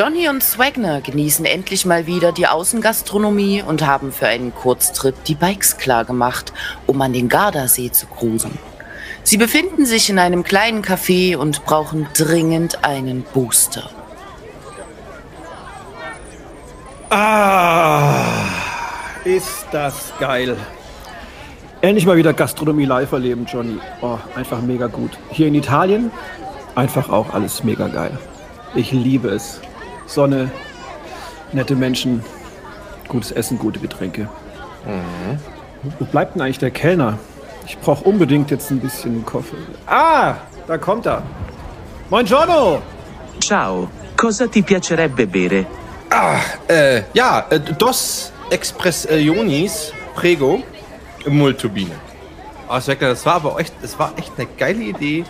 Johnny und Swagner genießen endlich mal wieder die Außengastronomie und haben für einen Kurztrip die Bikes klargemacht, um an den Gardasee zu cruisen. Sie befinden sich in einem kleinen Café und brauchen dringend einen Booster. Ah, ist das geil. Endlich mal wieder Gastronomie live erleben, Johnny. Oh, einfach mega gut. Hier in Italien einfach auch alles mega geil. Ich liebe es. Sonne, nette Menschen, gutes Essen, gute Getränke. Mhm. Wo bleibt denn eigentlich der Kellner? Ich brauche unbedingt jetzt ein bisschen Kaffee. Ah, da kommt er. Moin Giorno! Ciao, cosa ti piacerebbe bere? Ah, äh, ja, äh, dos Expressionis, prego, Multubine. Ah, oh, das war aber echt, das war echt eine geile Idee,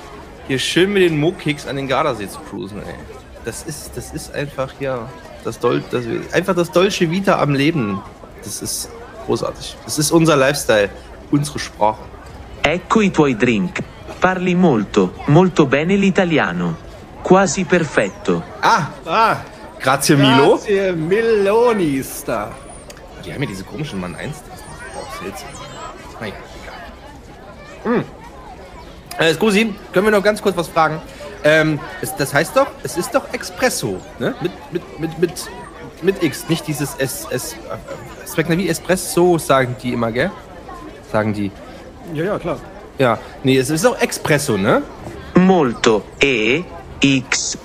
hier schön mit den Mo-Kicks an den Gardasee zu cruisen, ey. Das ist, das ist einfach hier das Dol das, einfach das Dolce Vita am Leben. Das ist großartig. Das ist unser Lifestyle, unsere Sprache. Ecco i tuoi drink. Parli molto, molto bene l'italiano. Quasi perfetto. Ah, ah. Grazie Milo. Grazie Milonis da. Die haben ja diese komischen Mann 1 Auch seltsam. Naja, egal. Hm. Äh, Scusi, können wir noch ganz kurz was fragen? Ähm, es, das heißt doch, es ist doch Espresso, ne? Mit, mit, mit, mit, mit X, nicht dieses S, S, es schmeckt wie Espresso, sagen die immer, gell? Sagen die. Ja, ja, klar. Ja, nee, es ist auch Espresso, ne? Molto. E, X,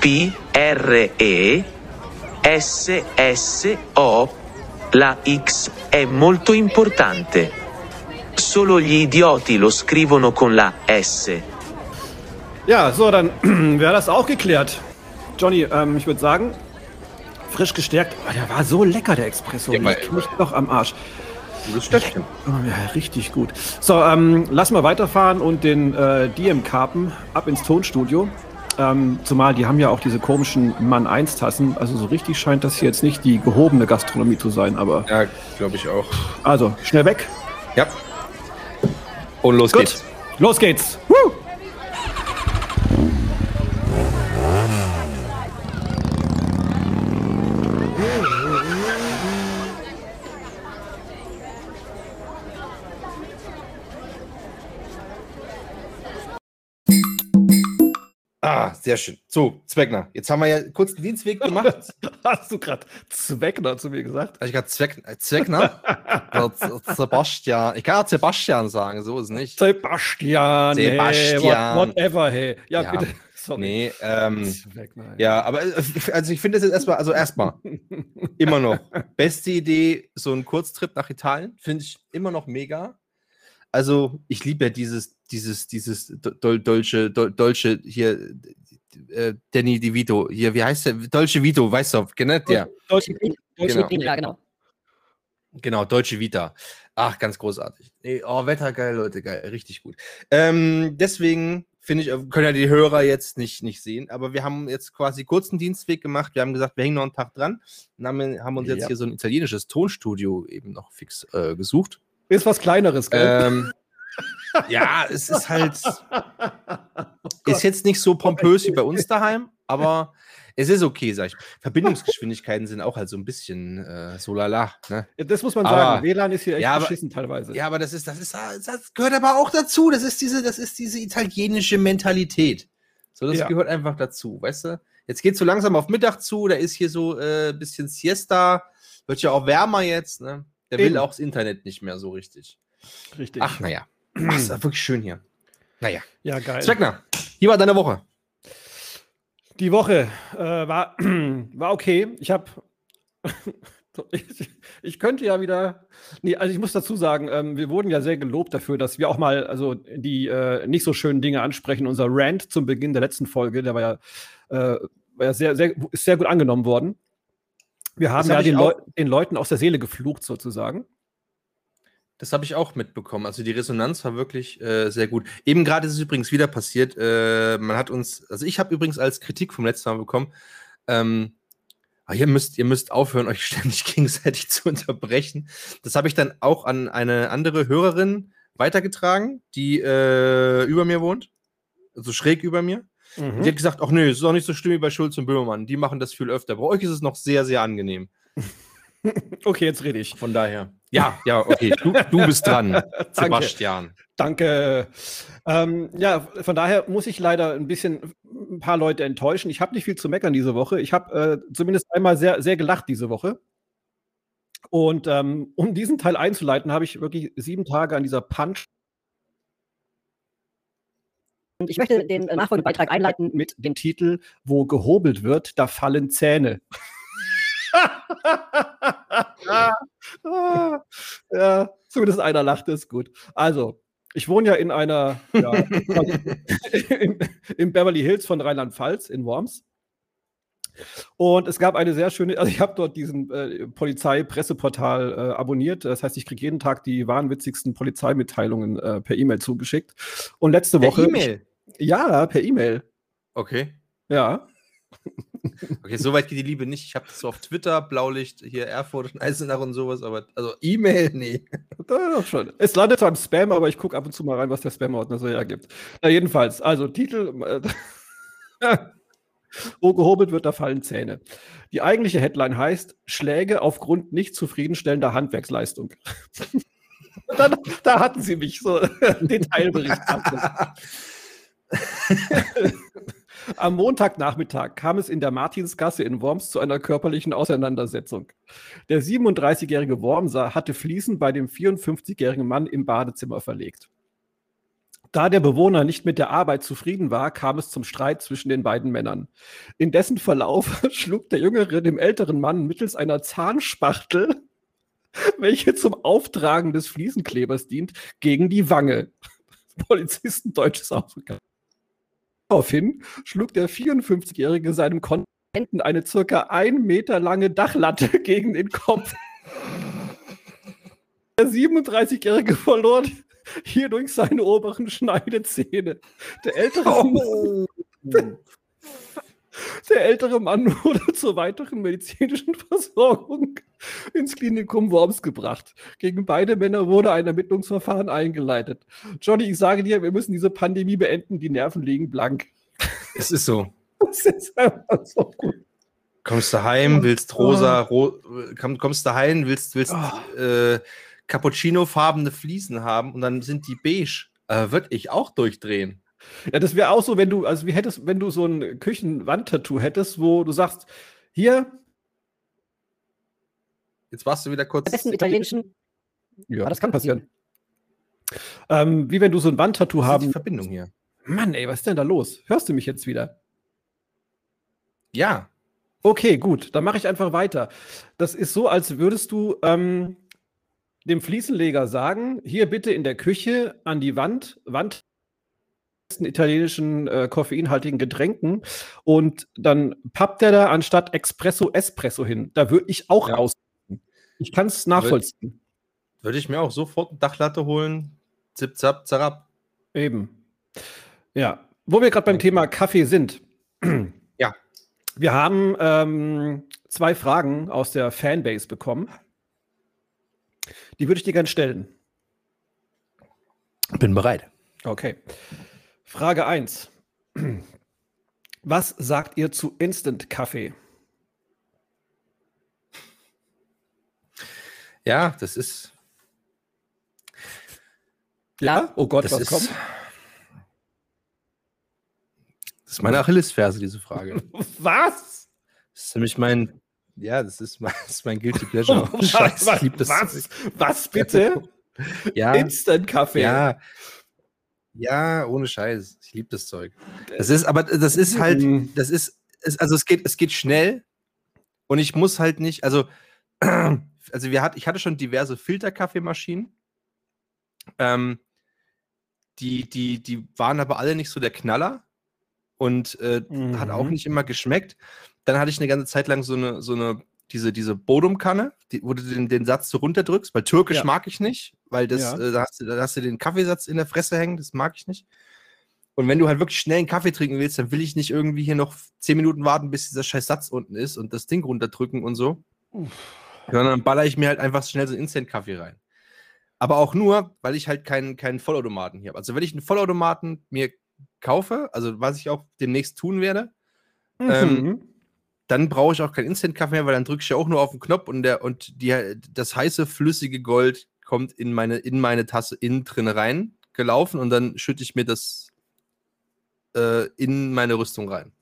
P, R, E, S, S, O. La X è molto importante. Solo gli idioti lo scrivono con la S. Ja, so, dann wäre das auch geklärt. Johnny, ähm, ich würde sagen, frisch gestärkt. Oh, der war so lecker, der Espresso. Ja, ich mich doch am Arsch. Das stimmt. Oh, ja, richtig gut. So, ähm, lass mal weiterfahren und den äh, DM-Karpen ab ins Tonstudio. Ähm, zumal die haben ja auch diese komischen Mann 1 Tassen. Also so richtig scheint das hier jetzt nicht die gehobene Gastronomie zu sein, aber. Ja, glaube ich auch. Also, schnell weg. Ja. Und los Gut. geht's. Los geht's. Woo! Ah, sehr schön. So, Zweckner. Jetzt haben wir ja kurz den Dienstweg gemacht. Hast du gerade Zweckner zu mir gesagt? Habe ich gerade Zweck, Zweckner? Sebastian. Ich kann auch Sebastian sagen, so ist es nicht. Sebastian. Sebastian. Hey, whatever, hey. Ja, ja bitte. Sorry. Nee, ähm, ja, aber äh, also ich finde es jetzt erstmal, also erstmal, immer noch, beste Idee, so ein Kurztrip nach Italien, finde ich immer noch mega. Also ich liebe ja dieses dieses, dieses Dol Dolce hier, äh, Danny DeVito, hier, wie heißt der? Dolce Vito, weißt du, genau der. Dolce, Dolce genau. Vita, genau. Genau, Deutsche Vita. Ach, ganz großartig. Oh, Wetter geil, Leute, geil, richtig gut. Ähm, deswegen finde ich, äh, können ja die Hörer jetzt nicht, nicht sehen, aber wir haben jetzt quasi kurzen Dienstweg gemacht. Wir haben gesagt, wir hängen noch einen Tag dran und haben, haben uns jetzt ja. hier so ein italienisches Tonstudio eben noch fix äh, gesucht. Ist was Kleineres, gell? Ähm, ja, es ist halt. oh ist jetzt nicht so pompös wie bei uns daheim, aber es ist okay, sag ich. Verbindungsgeschwindigkeiten sind auch halt so ein bisschen äh, so lala. Ne? Ja, das muss man aber, sagen. WLAN ist hier echt ja, beschissen teilweise. Ja, aber das ist, das ist, das gehört aber auch dazu. Das ist diese, das ist diese italienische Mentalität. So, das ja. gehört einfach dazu, weißt du? Jetzt geht es so langsam auf Mittag zu, da ist hier so ein äh, bisschen Siesta, wird ja auch wärmer jetzt, ne? Der Eben. will auch das Internet nicht mehr so richtig. Richtig. Ach, naja. Ach, ist wirklich schön hier. Naja. Ja, geil. Zweckner, wie war deine Woche? Die Woche äh, war, war okay. Ich habe. ich, ich, könnte ja wieder. Nee, also ich muss dazu sagen, ähm, wir wurden ja sehr gelobt dafür, dass wir auch mal also die äh, nicht so schönen Dinge ansprechen. Unser Rant zum Beginn der letzten Folge, der war ja, äh, war ja sehr, sehr, ist sehr gut angenommen worden. Wir haben ja den, Leu den Leuten aus der Seele geflucht, sozusagen. Das habe ich auch mitbekommen. Also die Resonanz war wirklich äh, sehr gut. Eben gerade ist es übrigens wieder passiert. Äh, man hat uns, also ich habe übrigens als Kritik vom letzten Mal bekommen, ähm, ah, ihr, müsst, ihr müsst aufhören, euch ständig gegenseitig zu unterbrechen. Das habe ich dann auch an eine andere Hörerin weitergetragen, die äh, über mir wohnt, also schräg über mir. Mhm. Die hat gesagt, ach nö, es ist auch nicht so schlimm wie bei Schulz und Böhmermann. Die machen das viel öfter. Bei euch ist es noch sehr, sehr angenehm. okay, jetzt rede ich. Von daher. Ja, ja, okay. Du, du bist dran, Sebastian. Danke. Ähm, ja, von daher muss ich leider ein bisschen ein paar Leute enttäuschen. Ich habe nicht viel zu meckern diese Woche. Ich habe äh, zumindest einmal sehr, sehr gelacht diese Woche. Und ähm, um diesen Teil einzuleiten, habe ich wirklich sieben Tage an dieser Punch. Und ich möchte den äh, nachfolgenden Beitrag einleiten mit dem Titel Wo gehobelt wird, da fallen Zähne. ja, zumindest einer lacht, ist gut. Also, ich wohne ja in einer, ja, in, in Beverly Hills von Rheinland-Pfalz, in Worms. Und es gab eine sehr schöne, also ich habe dort diesen äh, Polizeipresseportal äh, abonniert. Das heißt, ich kriege jeden Tag die wahnwitzigsten Polizeimitteilungen äh, per E-Mail zugeschickt. Und letzte per Woche. Per E-Mail? Ja, per E-Mail. Okay. Ja. Okay, so weit geht die Liebe nicht. Ich habe das so auf Twitter, Blaulicht, hier Erfurt und Eisenach und sowas, aber also E-Mail, nee. Doch schon. Es landet zwar im Spam, aber ich gucke ab und zu mal rein, was der Spam-Ordner so hergibt. Na, jedenfalls, also Titel. Äh, Wo gehobelt wird, da fallen Zähne. Die eigentliche Headline heißt: Schläge aufgrund nicht zufriedenstellender Handwerksleistung. dann, da hatten sie mich so Detailbericht. Am Montagnachmittag kam es in der Martinsgasse in Worms zu einer körperlichen Auseinandersetzung. Der 37-jährige Wormser hatte Fliesen bei dem 54-jährigen Mann im Badezimmer verlegt. Da der Bewohner nicht mit der Arbeit zufrieden war, kam es zum Streit zwischen den beiden Männern. In dessen Verlauf schlug der Jüngere dem älteren Mann mittels einer Zahnspachtel, welche zum Auftragen des Fliesenklebers dient, gegen die Wange. Polizisten deutsches Ausdruck. Daraufhin schlug der 54-Jährige seinem Kontrahenten eine circa ein Meter lange Dachlatte gegen den Kopf. Der 37-Jährige verlor hierdurch seine oberen Schneidezähne. Der ältere, oh. Mann, der ältere Mann wurde zur weiteren medizinischen Versorgung ins Klinikum Worms gebracht. Gegen beide Männer wurde ein Ermittlungsverfahren eingeleitet. Johnny, ich sage dir, wir müssen diese Pandemie beenden, die Nerven liegen blank. Es ist so. Es ist einfach so gut. Kommst du heim, willst rosa, ro kommst du heim, willst, willst oh. äh, Cappuccino-farbene Fliesen haben und dann sind die beige. Äh, Würde ich auch durchdrehen. Ja, das wäre auch so, wenn du, also wie hättest, wenn du so ein Küchenwandtattoo hättest, wo du sagst, hier. Jetzt warst du wieder kurz. Besten italienischen. Ja, das kann passieren. Ähm, wie wenn du so ein Wandtattoo haben. Die Verbindung hier. Mann, ey, was ist denn da los? Hörst du mich jetzt wieder? Ja. Okay, gut, dann mache ich einfach weiter. Das ist so, als würdest du ähm, dem Fliesenleger sagen, hier bitte in der Küche an die Wand, Wand italienischen äh, koffeinhaltigen Getränken und dann pappt der da anstatt Espresso Espresso hin. Da würde ich auch ja. raus. Ich kann es nachvollziehen. Würde würd ich mir auch sofort eine Dachlatte holen. Zip, zap, zarab. Eben. Ja. Wo wir gerade beim Thema Kaffee sind. ja. Wir haben ähm, zwei Fragen aus der Fanbase bekommen. Die würde ich dir gerne stellen. Bin bereit. Okay. Frage 1. Was sagt ihr zu Instant-Kaffee? Ja, das ist. Ja? Oh Gott, das was ist, kommt? Das ist meine Achillesferse, diese Frage. was? Das ist nämlich mein ja, das ist mein, das ist mein Guilty Pleasure. Oh, Scheiß, was, ich das. Was, was bitte? ja. Instant-Kaffee. Ja. Ja, ohne Scheiß. Ich liebe das Zeug. Das ist, aber das ist halt, mhm. das ist, es, also es geht, es geht schnell und ich muss halt nicht, also, also wir hat, ich hatte schon diverse Filterkaffeemaschinen. Ähm, die, die, die waren aber alle nicht so der Knaller und äh, mhm. hat auch mhm. nicht immer geschmeckt. Dann hatte ich eine ganze Zeit lang so eine, so eine diese, diese Bodumkanne, die, wo du den, den Satz so runterdrückst, weil Türkisch ja. mag ich nicht, weil das, ja. äh, da, hast du, da hast du den Kaffeesatz in der Fresse hängen, das mag ich nicht. Und wenn du halt wirklich schnell einen Kaffee trinken willst, dann will ich nicht irgendwie hier noch zehn Minuten warten, bis dieser scheiß Satz unten ist und das Ding runterdrücken und so. Uff. Sondern dann baller ich mir halt einfach schnell so Instant-Kaffee rein. Aber auch nur, weil ich halt keinen, keinen Vollautomaten hier habe. Also wenn ich einen Vollautomaten mir kaufe, also was ich auch demnächst tun werde, mhm. ähm, dann brauche ich auch keinen Instant-Kaffee mehr, weil dann drücke ich ja auch nur auf den Knopf und, der, und die, das heiße, flüssige Gold kommt in meine, in meine Tasse innen drin rein, gelaufen und dann schütte ich mir das äh, in meine Rüstung rein.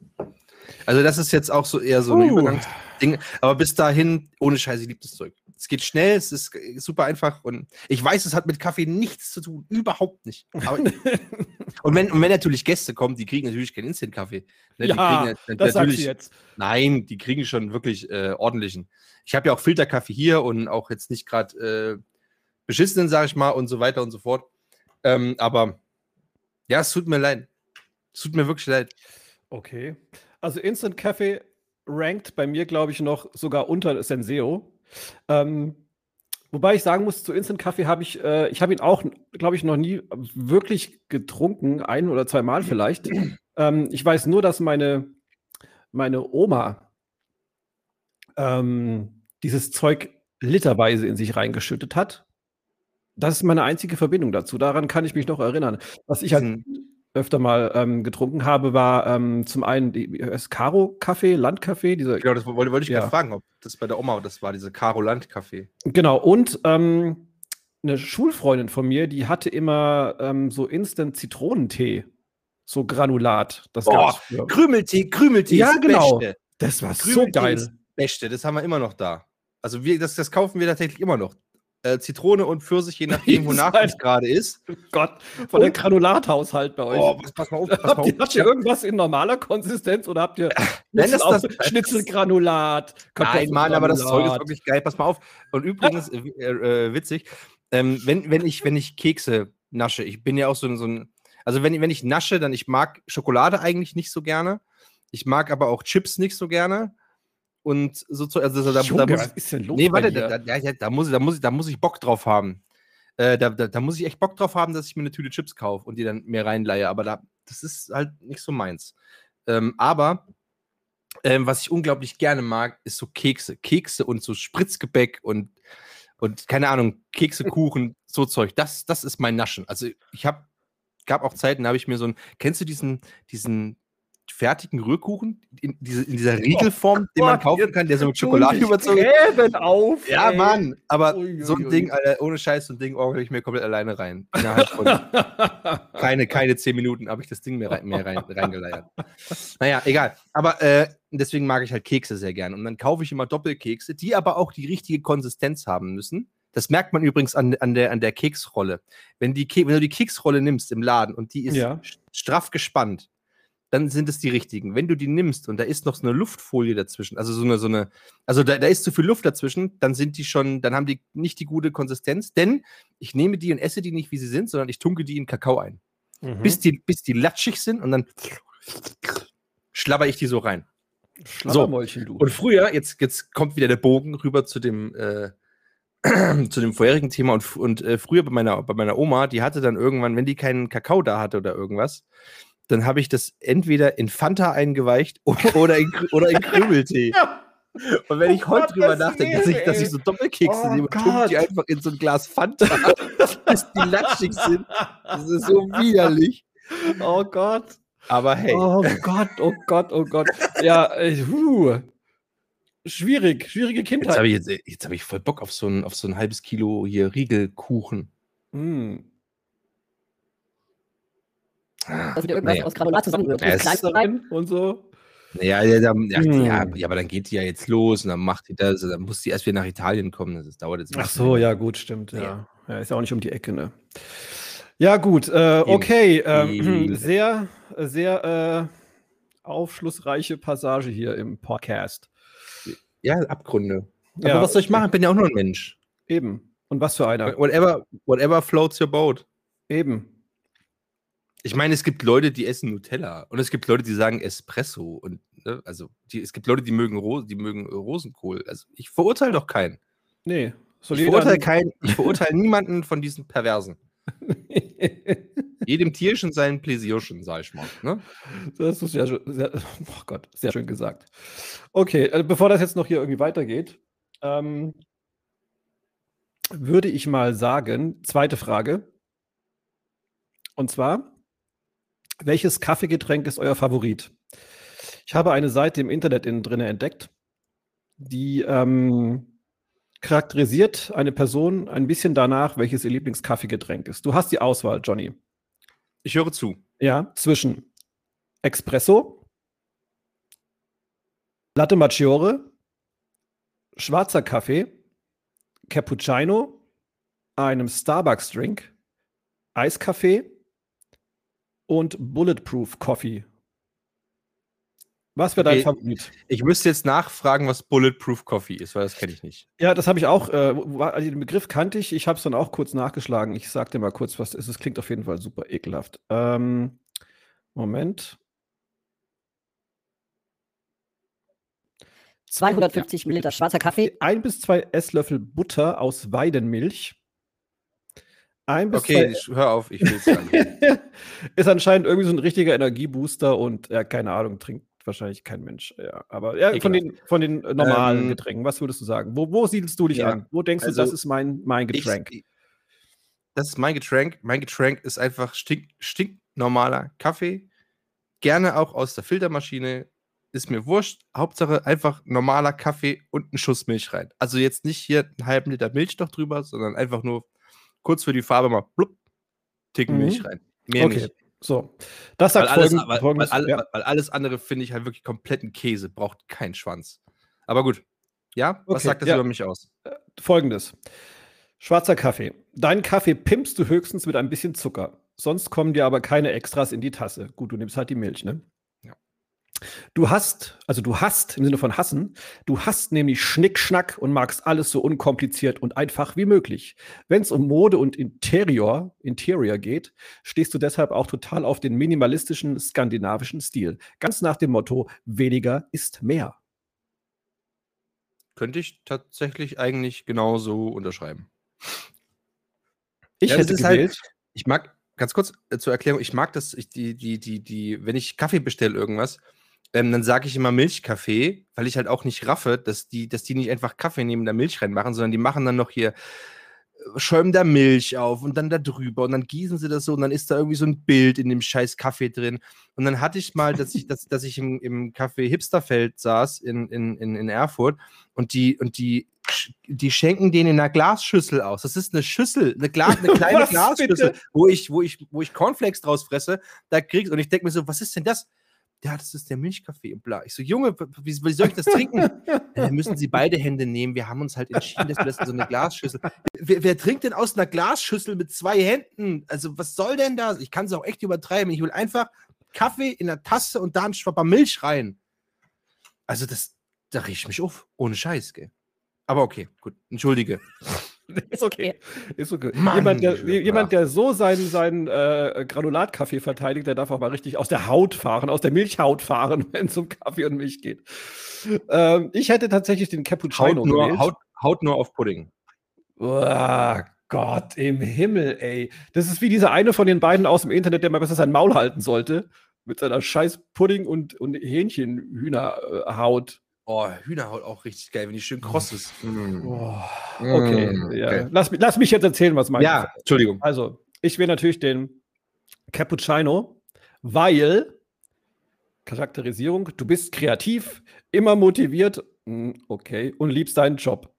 Also das ist jetzt auch so eher so ein uh. Übergangsding. Aber bis dahin, ohne Scheiße, ich liebe das Zeug. Es geht schnell, es ist super einfach und ich weiß, es hat mit Kaffee nichts zu tun, überhaupt nicht. und, wenn, und wenn natürlich Gäste kommen, die kriegen natürlich keinen Instant-Kaffee. Ne? Ja, kriegen, das natürlich, jetzt. Nein, die kriegen schon wirklich äh, ordentlichen. Ich habe ja auch Filterkaffee hier und auch jetzt nicht gerade äh, beschissenen, sage ich mal, und so weiter und so fort. Ähm, aber ja, es tut mir leid. Es tut mir wirklich leid. Okay. Also Instant Kaffee rankt bei mir, glaube ich, noch sogar unter Senseo. Ähm, wobei ich sagen muss, zu Instant Kaffee habe ich, äh, ich habe ihn auch, glaube ich, noch nie wirklich getrunken, ein oder zwei Mal vielleicht. ähm, ich weiß nur, dass meine, meine Oma ähm, dieses Zeug literweise in sich reingeschüttet hat. Das ist meine einzige Verbindung dazu. Daran kann ich mich noch erinnern. Was ich halt öfter mal ähm, getrunken habe, war ähm, zum einen die Caro-Kaffee, Landkaffee. Diese, genau, das wollte, wollte ich ja. gerade fragen, ob das bei der Oma das war, diese Caro Landkaffee. Genau, und ähm, eine Schulfreundin von mir, die hatte immer ähm, so Instant-Zitronentee, so Granulat. Das Boah, Krümeltee, Krümeltee. Ja, genau. Beste. Das war so geil. Beste, das haben wir immer noch da. Also wir, das, das kaufen wir tatsächlich immer noch äh, Zitrone und Pfirsich, je nachdem, wonach es gerade ist. Gott, von und, der Granulathaushalt bei euch. Oh, pass, pass mal auf, pass mal auf. Habt ihr irgendwas in normaler Konsistenz oder habt ihr Nein, das, das, Schnitzelgranulat? Nein, Mann, aber das Zeug ist wirklich geil. Pass mal auf. Und übrigens, äh, äh, witzig, ähm, wenn, wenn, ich, wenn ich Kekse nasche, ich bin ja auch so, so ein, also wenn, wenn ich nasche, dann ich mag Schokolade eigentlich nicht so gerne. Ich mag aber auch Chips nicht so gerne und so zu, also da, Junge, da muss, was ist denn los? Nee, warte, da, da, da, muss ich, da, muss ich, da muss ich Bock drauf haben. Äh, da, da, da, muss ich echt Bock drauf haben, dass ich mir eine Tüte Chips kaufe und die dann mir reinleihe. Aber da, das ist halt nicht so meins. Ähm, aber ähm, was ich unglaublich gerne mag, ist so Kekse. Kekse und so Spritzgebäck und, und keine Ahnung, Kekse, Kuchen, so Zeug. Das, das ist mein Naschen. Also ich habe, gab auch Zeiten, da habe ich mir so ein, kennst du diesen, diesen fertigen Rührkuchen in, diese, in dieser Riegelform, oh, den man kaufen kann, der so mit Schokolade überzogen ist. auf. Ja, ey. Mann, aber ui, ui, so ein. Ding, Alter, ohne Scheiß, so ein Ding orgel ich mir komplett alleine rein. Keine, keine zehn Minuten habe ich das Ding mir, rein, mir rein, reingeleiert. Naja, egal. Aber äh, deswegen mag ich halt Kekse sehr gerne. Und dann kaufe ich immer Doppelkekse, die aber auch die richtige Konsistenz haben müssen. Das merkt man übrigens an, an, der, an der Keksrolle. Wenn, die wenn du die Keksrolle nimmst im Laden und die ist ja. straff gespannt, dann sind es die richtigen. Wenn du die nimmst und da ist noch so eine Luftfolie dazwischen, also so eine, so eine, also da, da ist zu viel Luft dazwischen, dann sind die schon, dann haben die nicht die gute Konsistenz, denn ich nehme die und esse die nicht, wie sie sind, sondern ich tunke die in Kakao ein. Mhm. Bis, die, bis die latschig sind und dann schlabber ich die so rein. So. Du. Und früher, jetzt, jetzt kommt wieder der Bogen rüber zu dem, äh, zu dem vorherigen Thema und, und äh, früher bei meiner, bei meiner Oma, die hatte dann irgendwann, wenn die keinen Kakao da hatte oder irgendwas, dann habe ich das entweder in Fanta eingeweicht oder in, oder in Krümeltee. Und wenn ich oh heute Gott, drüber nachdenke, dass ich, dass ich so Doppelkekse oh nehme und die einfach in so ein Glas Fanta, bis die latschig sind, das ist so widerlich. Oh Gott. Aber hey. Oh Gott, oh Gott, oh Gott. Ja, uh. Schwierig, schwierige Kindheit. Jetzt habe ich, jetzt, jetzt hab ich voll Bock auf so ein, auf so ein halbes Kilo hier Riegelkuchen. Mm. Also wieder irgendwas naja. aus Granulat zusammengerührt. und so. Ja, ja, ja, hm. ja, ja, aber dann geht die ja jetzt los und dann macht die das, dann muss die erst wieder nach Italien kommen. Das dauert jetzt. Ach so, ja, gut, stimmt. Ja. ja, ist ja auch nicht um die Ecke, ne? Ja, gut, äh, okay. Ähm, sehr, sehr äh, aufschlussreiche Passage hier im Podcast. Ja, Abgründe. Aber ja. was soll ich machen? Ich bin ja auch nur ein Mensch. Eben. Und was für einer? Whatever, whatever floats your boat. Eben. Ich meine, es gibt Leute, die essen Nutella und es gibt Leute, die sagen Espresso und ne, also die, es gibt Leute, die mögen, Ro die mögen Rosenkohl. Also ich verurteile doch keinen. Nee, soll ich verurteile keinen. Ich verurteile niemanden von diesen Perversen. Jedem Tierchen sein Pläsierchen, sag ich mal. Ne? Das ist ja sehr, oh Gott, sehr schön gesagt. Okay, also bevor das jetzt noch hier irgendwie weitergeht, ähm, würde ich mal sagen, zweite Frage. Und zwar, Welches Kaffeegetränk ist euer Favorit? Ich habe eine Seite im Internet innen drin entdeckt, die ähm, charakterisiert eine Person ein bisschen danach, welches ihr Lieblingskaffeegetränk ist. Du hast die Auswahl, Johnny. Ich höre zu. Ja, zwischen Espresso, Latte Maggiore, schwarzer Kaffee, Cappuccino, einem Starbucks-Drink, Eiskaffee und Bulletproof Coffee. Was wäre dein Okay. Favorit? Ich müsste jetzt nachfragen, was Bulletproof Coffee ist, weil das kenne ich nicht. Ja, das habe ich auch. Äh, war- also den Begriff kannte ich. Ich habe es dann auch kurz nachgeschlagen. Ich sag dir mal kurz, was es ist. Es klingt auf jeden Fall super ekelhaft. Ähm, Moment. 250 Milliliter schwarzer Kaffee, Ein bis zwei Esslöffel Butter aus Weidenmilch. Ein bis Okay, zwei ich, hör auf, ich will es sagen. ist anscheinend irgendwie so ein richtiger Energiebooster und ja, keine Ahnung, trinkt wahrscheinlich kein Mensch. Ja, aber ja, von den, von den äh, normalen Ähm, Getränken, was würdest du sagen? Wo, wo siedelst du dich Ja, an? Wo denkst du, also das ist mein, mein Ich- Getränk? das ist mein Getränk. Mein Getränk ist einfach stink, stinknormaler Kaffee. Gerne auch aus der Filtermaschine. Ist mir wurscht. Hauptsache einfach normaler Kaffee und ein Schuss Milch rein. Also jetzt nicht hier einen halben Liter Milch noch drüber, sondern einfach nur kurz für die Farbe mal blub, Ticken Mhm. Milch rein. Mehr okay, nicht. so. Das Weil sagt alles, folgend, weil, folgendes. weil, ja. weil alles andere finde ich halt wirklich kompletten Käse. Braucht keinen Schwanz. Aber gut. Ja, was Okay, sagt das ja. über mich aus? Folgendes. Schwarzer Kaffee. Deinen Kaffee pimpst du höchstens mit ein bisschen Zucker. Sonst kommen dir aber keine Extras in die Tasse. Gut, du nimmst halt die Milch, ne? Du hast, also du hast im Sinne von hassen, du hast nämlich Schnickschnack und magst alles so unkompliziert und einfach wie möglich. Wenn es um Mode und Interior, Interior geht, stehst du deshalb auch total auf den minimalistischen skandinavischen Stil. Ganz nach dem Motto, weniger ist mehr. Könnte ich tatsächlich eigentlich genauso unterschreiben. Ich Ja, hätte halt- gewählt. Ich mag, ganz kurz äh, zur Erklärung, ich mag das, ich, die, die, die, die, wenn ich Kaffee bestelle irgendwas, ähm, dann sage ich immer Milchkaffee, weil ich halt auch nicht raffe, dass die, dass die nicht einfach Kaffee neben der Milch reinmachen, sondern die machen dann noch hier äh, schäumen da Milch auf und dann da drüber und dann gießen sie das so und dann ist da irgendwie so ein Bild in dem scheiß Kaffee drin. Und dann hatte ich mal, dass ich, dass, dass ich im, im Café Hipsterfeld saß in, in, in, in Erfurt und die, und die, die schenken den in einer Glasschüssel aus. Das ist eine Schüssel, eine, Glas, eine kleine Was Glasschüssel, bitte? wo ich, wo ich, wo ich Cornflakes draus fresse. Da kriegst und ich denke mir so, was ist denn das? Ja, das ist der Milchkaffee und bla. Ich so, Junge, wie, wie soll ich das trinken? ja, dann müssen Sie beide Hände nehmen. Wir haben uns halt entschieden, dass wir das in so eine Glasschüssel. Wer, wer trinkt denn aus einer Glasschüssel mit zwei Händen? Also, was soll denn das? Ich kann es auch echt übertreiben. Ich will einfach Kaffee in der Tasse und da ein Schwapper Milch rein. Also, das, da riech ich mich auf. Ohne Scheiß, gell? Aber okay, gut. Entschuldige. Ist okay. Ist okay. Mann, jemand, der, jemand, der so seinen, seinen äh, Granulatkaffee verteidigt, der darf auch mal richtig aus der Haut fahren, aus der Milchhaut fahren, wenn es um Kaffee und Milch geht. Ähm, ich hätte tatsächlich den Cappuccino Haut nur, haut, haut nur auf Pudding. Uah, Gott im Himmel, ey. Das ist wie dieser eine von den beiden aus dem Internet, der mal besser sein Maul halten sollte. Mit seiner scheiß Pudding- und, und Hähnchenhühnerhaut. Oh, Hühnerhaut auch richtig geil, wenn die schön kross ist. Mm. Oh, okay, Mm, ja. okay. Lass, mich- lass mich jetzt erzählen, was mein Ja, Entschuldigung. Also, ich wähle natürlich den Cappuccino, weil Charakterisierung, du bist kreativ, immer motiviert, mm, okay, und liebst deinen Job.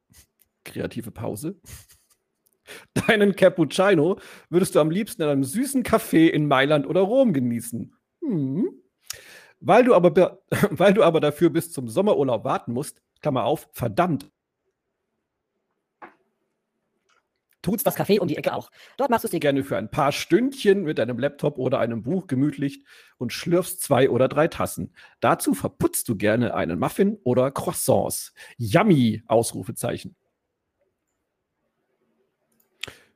Kreative Pause. Deinen Cappuccino würdest du am liebsten in einem süßen Café in Mailand oder Rom genießen. Hm. Weil, du aber, be- weil du aber dafür bis zum Sommerurlaub warten musst, Klammer auf, verdammt, tut's das Café um die Ecke auch. Dort machst du es dir gerne für ein paar Stündchen mit deinem Laptop oder einem Buch gemütlich und schlürfst zwei oder drei Tassen. Dazu verputzt du gerne einen Muffin oder Croissants. Yummy! Ausrufezeichen.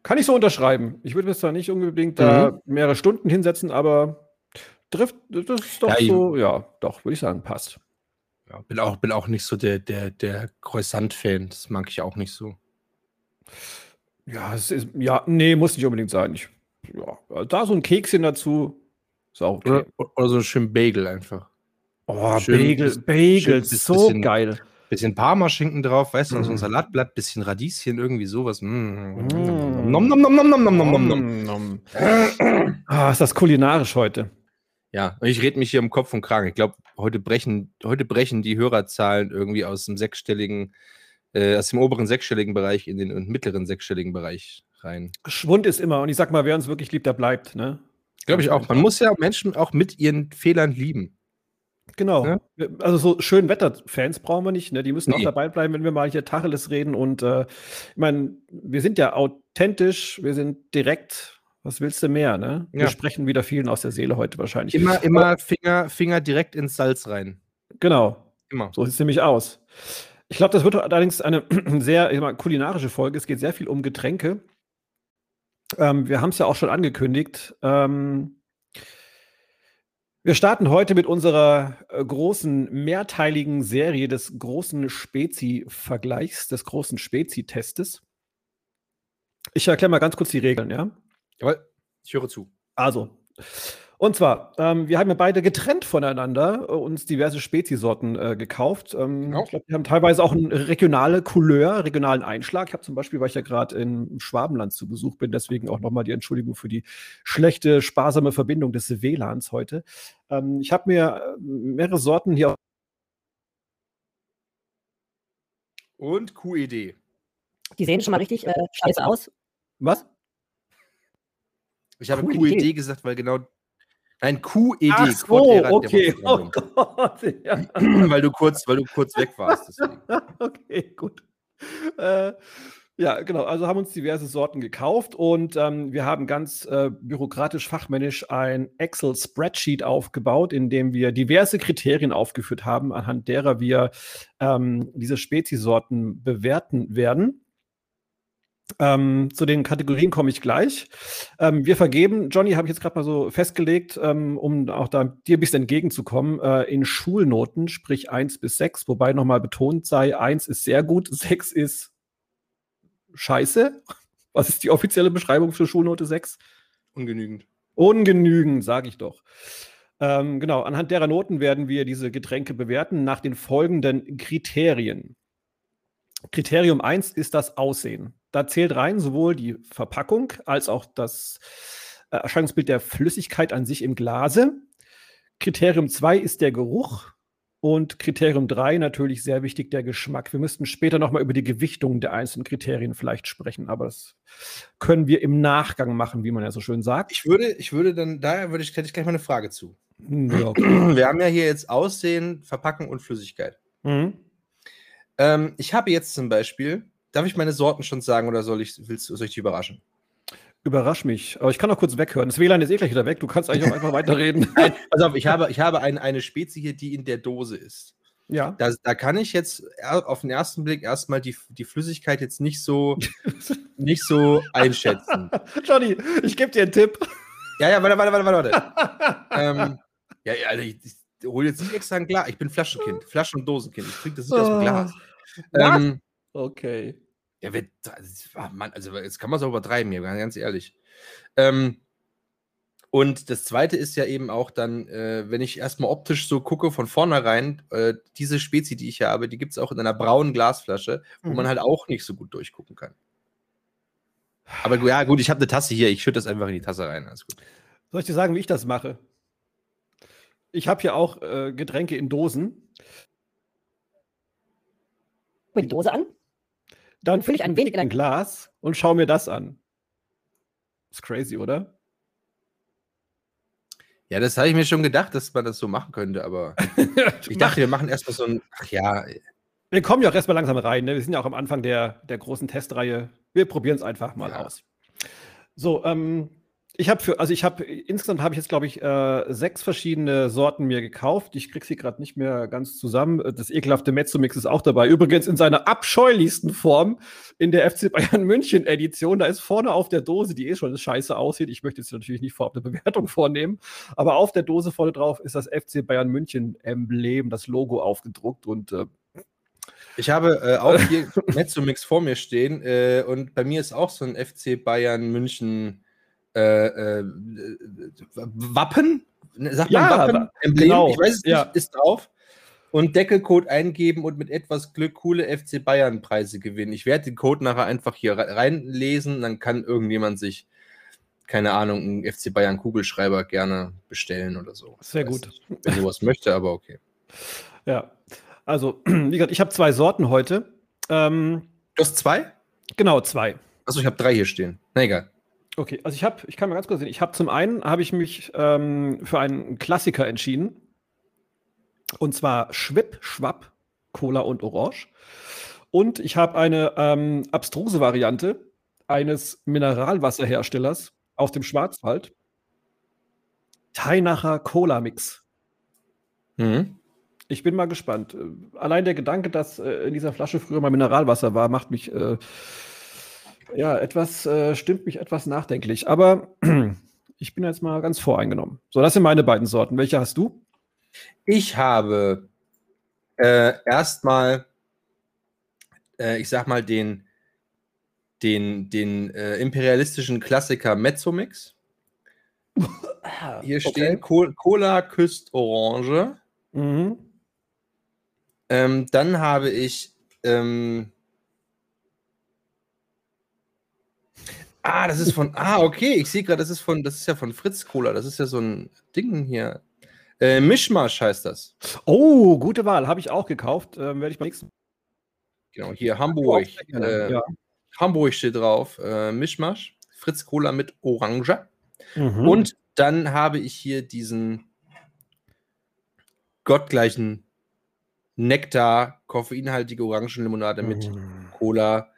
Kann ich so unterschreiben. Ich würde mir zwar nicht unbedingt da mehrere Stunden hinsetzen, aber trifft, das ist doch ja, so, ja, doch, würde ich sagen, passt. Ja, bin auch, bin auch nicht so der, der, der Croissant-Fan, das mag ich auch nicht so. Ja, es ist, ja, nee, muss nicht unbedingt sein. Ich, ja, da so ein Kekschen dazu, ist auch okay. Oder, oder so ein schön Bagel einfach. Oh, schön, Bagel, Bagel, schön, so bisschen, geil. Bisschen Parmaschinken drauf, weißt du, mm. so ein mm. Salatblatt, bisschen Radieschen, irgendwie sowas. Mm. Mm. Nom, nom, nom, nom, nom, nom, nom, nom. Ah, ist das kulinarisch heute. Ja, und ich rede mich hier im Kopf und Kragen. Ich glaube, heute brechen, heute brechen die Hörerzahlen irgendwie aus dem sechsstelligen, äh, aus dem oberen sechsstelligen Bereich in den mittleren sechsstelligen Bereich rein. Schwund ist immer, und ich sag mal, wer uns wirklich liebt, der bleibt, ne? Glaube ich auch. Man muss ja Menschen auch mit ihren Fehlern lieben. Genau. Ja? Also so schön Wetterfans brauchen wir nicht. Ne? Die müssen Nee. auch dabei bleiben, wenn wir mal hier Tacheles reden. Und äh, ich meine, wir sind ja authentisch, wir sind direkt. Was willst du mehr? Ne? Wir Ja. sprechen wieder vielen aus der Seele heute wahrscheinlich. Immer, immer Finger, Finger direkt ins Salz rein. Genau. Immer. So sieht es nämlich aus. Ich glaube, das wird allerdings eine sehr mal, kulinarische Folge. Es geht sehr viel um Getränke. Ähm, wir haben es ja auch schon angekündigt. Ähm, wir starten heute mit unserer äh, großen mehrteiligen Serie des großen Spezi-Vergleichs, des großen Spezi-Testes. Ich erkläre mal ganz kurz die Regeln, ja? Jawohl, ich höre zu. Also, und zwar, ähm, wir haben ja beide getrennt voneinander äh, uns diverse Spezisorten äh, gekauft. Ähm, Genau. Ich glaube, wir haben teilweise auch eine regionale Couleur, regionalen Einschlag. Ich habe zum Beispiel, weil ich ja gerade im Schwabenland zu Besuch bin, deswegen auch nochmal die Entschuldigung für die schlechte, sparsame Verbindung des WLANs heute. Ähm, ich habe mir äh, mehrere Sorten hier. Und QED. Die sehen schon mal richtig äh, scheiße aus. Was? Ich habe QED. QED gesagt, weil genau. Nein, QED. Ach so, okay. Oh. Gott. Ja. weil, du kurz, weil du kurz weg warst. Deswegen. okay, gut. Äh, ja, genau. Also haben uns diverse Sorten gekauft und ähm, wir haben ganz äh, bürokratisch, fachmännisch ein Excel-Spreadsheet aufgebaut, in dem wir diverse Kriterien aufgeführt haben, anhand derer wir ähm, diese Speziesorten bewerten werden. Ähm, zu den Kategorien komme ich gleich. Ähm, wir vergeben, Johnny, habe ich jetzt gerade mal so festgelegt, ähm, um auch da dir ein bisschen entgegenzukommen, äh, in Schulnoten, sprich 1 bis 6, wobei nochmal betont sei, 1 ist sehr gut, 6 ist scheiße. Was ist die offizielle Beschreibung für Schulnote 6? Ungenügend. Ungenügend, sage ich doch. Ähm, genau, anhand derer Noten werden wir diese Getränke bewerten nach den folgenden Kriterien. Kriterium 1 ist das Aussehen. Da zählt rein sowohl die Verpackung als auch das äh, Erscheinungsbild der Flüssigkeit an sich im Glase. Kriterium 2 ist der Geruch. Und Kriterium 3 natürlich sehr wichtig, der Geschmack. Wir müssten später nochmal über die Gewichtung der einzelnen Kriterien vielleicht sprechen, aber das können wir im Nachgang machen, wie man ja so schön sagt. Ich würde, ich würde dann, daher würde ich, hätte ich gleich mal eine Frage zu. Hm, Ja. Wir haben ja hier jetzt Aussehen, Verpacken und Flüssigkeit. mhm. Ähm, ich habe jetzt zum Beispiel, darf ich meine Sorten schon sagen oder soll ich, willst, soll ich dich überraschen? Überrasch mich. Aber ich kann auch kurz weghören. Das WLAN ist eh gleich wieder weg. Du kannst eigentlich auch einfach weiterreden. Nein, pass auf, ich habe, ich habe ein, eine Spezie hier, die in der Dose ist. ja. Da, da kann ich jetzt auf den ersten Blick erstmal die, die Flüssigkeit jetzt nicht so, nicht so einschätzen. Johnny, ich gebe dir einen Tipp. Ja, ja, warte, warte, warte, warte. ähm, ja, ja, also ich, ich hole jetzt nicht extra ein Glas. Ich bin Flaschenkind, Flaschen- und Dosenkind. Ich trinke das nicht aus dem Glas. Was? Ähm, Okay. Ja, wer, das- ah, Mann, also jetzt kann man es auch übertreiben hier, ganz ehrlich. Ähm, und das zweite ist ja eben auch dann, äh, wenn ich erstmal optisch so gucke von vornherein, äh, diese Spezie, die ich hier habe, die gibt es auch in einer braunen Glasflasche, wo Mhm. man halt auch nicht so gut durchgucken kann. Aber ja, gut, ich habe eine Tasse hier, ich schütte das einfach in die Tasse rein. Alles gut. Soll ich dir sagen, wie ich das mache? Ich habe hier auch äh, Getränke in Dosen. Mir die Dose an. Dann Fülle ich ein wenig in ein Glas und schau mir das an. Ist crazy, oder? Ja, das habe ich mir schon gedacht, dass man das so machen könnte, aber ich dachte, wir machen erstmal so ein. Ach ja, Wir kommen ja auch erstmal langsam rein. Ne? Wir sind ja auch am Anfang der, der großen Testreihe. Wir probieren es einfach mal Ja. aus. So, ähm, ich habe für, also ich habe, insgesamt habe ich jetzt, glaube ich, äh, sechs verschiedene Sorten mir gekauft. Ich kriege sie gerade nicht mehr ganz zusammen. Äh, Das ekelhafte Mezzomix ist auch dabei. Übrigens in seiner abscheulichsten Form in der FC Bayern München Edition. Da ist vorne auf der Dose, die eh schon scheiße aussieht. Ich möchte jetzt natürlich nicht vorab eine Bewertung vornehmen. Aber auf der Dose vorne drauf ist das FC Bayern München Emblem, das Logo aufgedruckt und äh, Ich habe äh, auch hier Mezzomix vor mir stehen äh, und bei mir ist auch so ein FC Bayern München äh, äh, Wappen. Ne, Sagt Ja, man Wappen? wa- Emblem? genau, Ich weiß es ja. nicht, ist drauf. Und Deckelcode eingeben und mit etwas Glück coole FC Bayern Preise gewinnen. Ich werde den Code nachher einfach hier re- reinlesen, dann kann irgendjemand sich keine Ahnung, einen FC Bayern Kugelschreiber gerne bestellen oder so. Sehr gut. Nicht, wenn sowas möchte, aber okay. Ja, also, wie gesagt, ich habe zwei Sorten heute. Ähm, du hast zwei? Genau, zwei. Achso, ich habe drei hier stehen. Na egal. Okay, also ich habe, ich kann mal ganz kurz sehen, ich habe zum einen, habe ich mich ähm, für einen Klassiker entschieden. Und zwar Schwip, Schwapp, Cola und Orange. Und ich habe eine ähm, abstruse Variante eines Mineralwasserherstellers aus dem Schwarzwald. Teinacher Cola Mix. Mhm. Ich bin mal gespannt. Äh, allein der Gedanke, dass äh, in dieser Flasche früher mal Mineralwasser war, macht mich äh, ja etwas, äh, stimmt mich etwas nachdenklich. Aber ich bin jetzt mal ganz voreingenommen. So, das sind meine beiden Sorten. Welche hast du? Ich habe äh, erstmal, äh, ich sag mal, den, den, den imperialistischen Klassiker Mezzomix. Hier stehen okay. Cola küsst Orange. Mhm. Ähm, dann habe ich. Ähm, ah, das ist von. Ah, okay. Ich sehe gerade, das ist von. Das ist ja von Fritz Cola. Das ist ja so ein Ding hier. Äh, Mischmasch heißt das. Oh, gute Wahl. Habe ich auch gekauft. Ähm, Werde ich beim nächsten. Genau, hier Hamburg. Äh, ja. Hamburg steht drauf. Äh, Mischmasch. Fritz Cola mit Orange. Mhm. Und dann habe ich hier diesen gottgleichen Nektar, koffeinhaltige Orangenlimonade mit mm. Cola,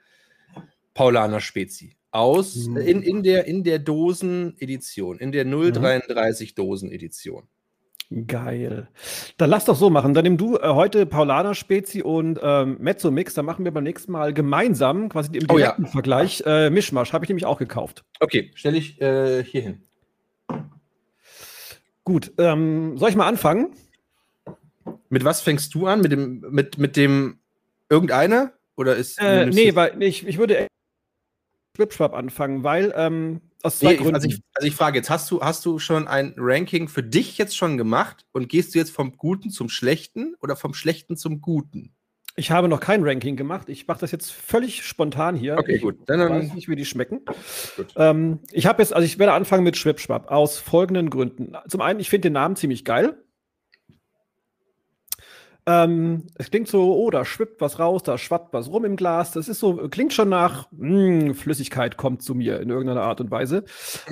Paulaner Spezi. Aus mm. in, in der, in der Dosen-Edition, in der 033 mhm. Dosen-Edition. Geil. Dann lass doch so machen. Dann nimm du äh, heute Paulaner Spezi und ähm, Mezzo Mix. Dann machen wir beim nächsten Mal gemeinsam, quasi im direkten oh, ja. Vergleich, äh, Mischmasch. Habe ich nämlich auch gekauft. Okay, stelle ich äh, hier hin. Gut, ähm, soll ich mal anfangen? Mit was fängst du an? Mit dem, mit, mit dem irgendeiner? Oder ist. Äh, nee, weil ich, ich würde Schwipschwab anfangen, weil ähm, aus zwei nee, Gründen. Also ich, also ich frage jetzt, hast du, hast du schon ein Ranking für dich jetzt schon gemacht und gehst du jetzt vom Guten zum Schlechten oder vom Schlechten zum Guten? Ich habe noch kein Ranking gemacht. Ich mache das jetzt völlig spontan hier. Okay, ich gut. Dann weiß nicht, wie die schmecken. Ähm, ich habe jetzt, also ich werde anfangen mit Schwipschwab aus folgenden Gründen. Zum einen, ich finde den Namen ziemlich geil. Ähm, es klingt so, oh, da schwippt was raus, da schwappt was rum im Glas. Das ist so, klingt schon nach, mh, Flüssigkeit kommt zu mir in irgendeiner Art und Weise.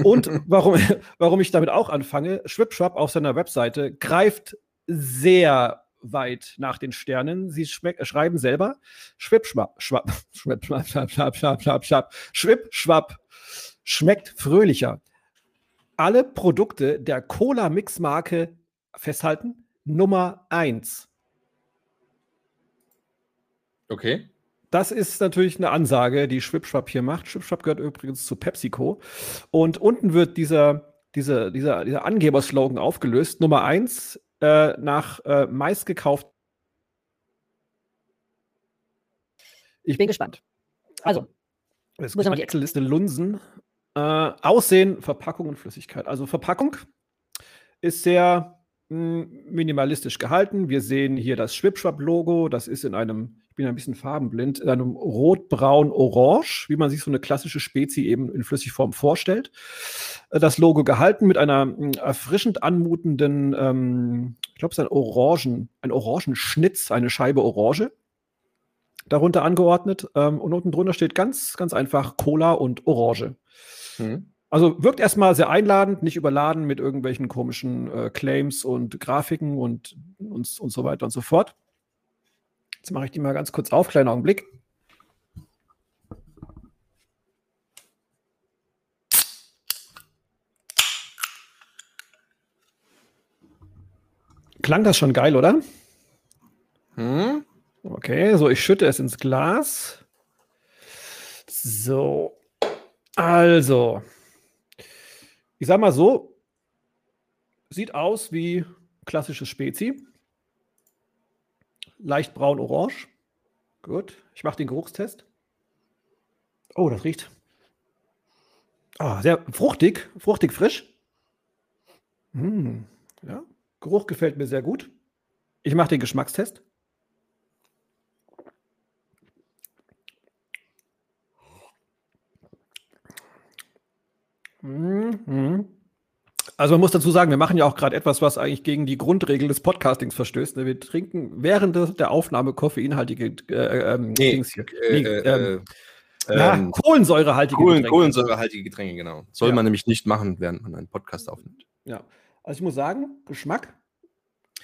Und warum, warum ich damit auch anfange, Schwipschwapp auf seiner Webseite greift sehr weit nach den Sternen. Sie schreiben selber Schwipschwapp, Schwapp, Schwipp, Schwapp, Schwapp, Schwapp, Schwapp, Schwapp, Schwapp, Schwipp, Schwapp. Schmeckt fröhlicher. Alle Produkte der Cola-Mix-Marke festhalten, Nummer 1. Okay. Das ist natürlich eine Ansage, die Schwipschwapp hier macht. Schwipschwapp gehört übrigens zu PepsiCo. Und unten wird dieser, dieser, dieser, dieser Angeberslogan aufgelöst. Nummer eins, äh, nach äh, meistgekauft. Ich bin gespannt. Also, jetzt muss ich mal die Excel-Liste lunsen. Äh, Aussehen, Verpackung und Flüssigkeit. Also Verpackung ist sehr hm, minimalistisch gehalten. Wir sehen hier das Schwipschwapp-Logo. Das ist in einem bin ein bisschen farbenblind, in einem rot-braun-orange, wie man sich so eine klassische Spezi eben in Flüssigform vorstellt. Äh, das Logo gehalten mit einer hm, erfrischend anmutenden, ähm, ich glaube, es ist ein Orangen, ein Orangenschnitz, eine Scheibe Orange darunter angeordnet. Ähm, und unten drunter steht ganz, ganz einfach Cola und Orange. Mhm. Also wirkt erstmal sehr einladend, nicht überladen mit irgendwelchen komischen äh, Claims und Grafiken und, und, und so weiter und so fort. Jetzt mache ich die mal ganz kurz auf, kleinen Augenblick. Klang das schon geil, oder? Hm? Okay, so, ich schütte es ins Glas. So. Also. Ich sag mal so. Sieht aus wie klassisches Spezi leicht braun-orange. Gut. Ich mache den Geruchstest. Oh, das riecht. Oh, sehr fruchtig, fruchtig frisch. Mmh, ja, Geruch gefällt mir sehr gut. Ich mache den Geschmackstest. Mhm. Also man muss dazu sagen, wir machen ja auch gerade etwas, was eigentlich gegen die Grundregel des Podcastings verstößt. Ne? Wir trinken während der Aufnahme koffeinhaltige äh, ähm, Nee, Dings hier. Äh, Nee, äh, ähm, ja, ähm, kohlensäurehaltige Kohlen, Getränke. Kohlensäurehaltige Getränke, genau. Soll Ja. man nämlich nicht machen, während man einen Podcast aufnimmt. Ja. Also ich muss sagen, Geschmack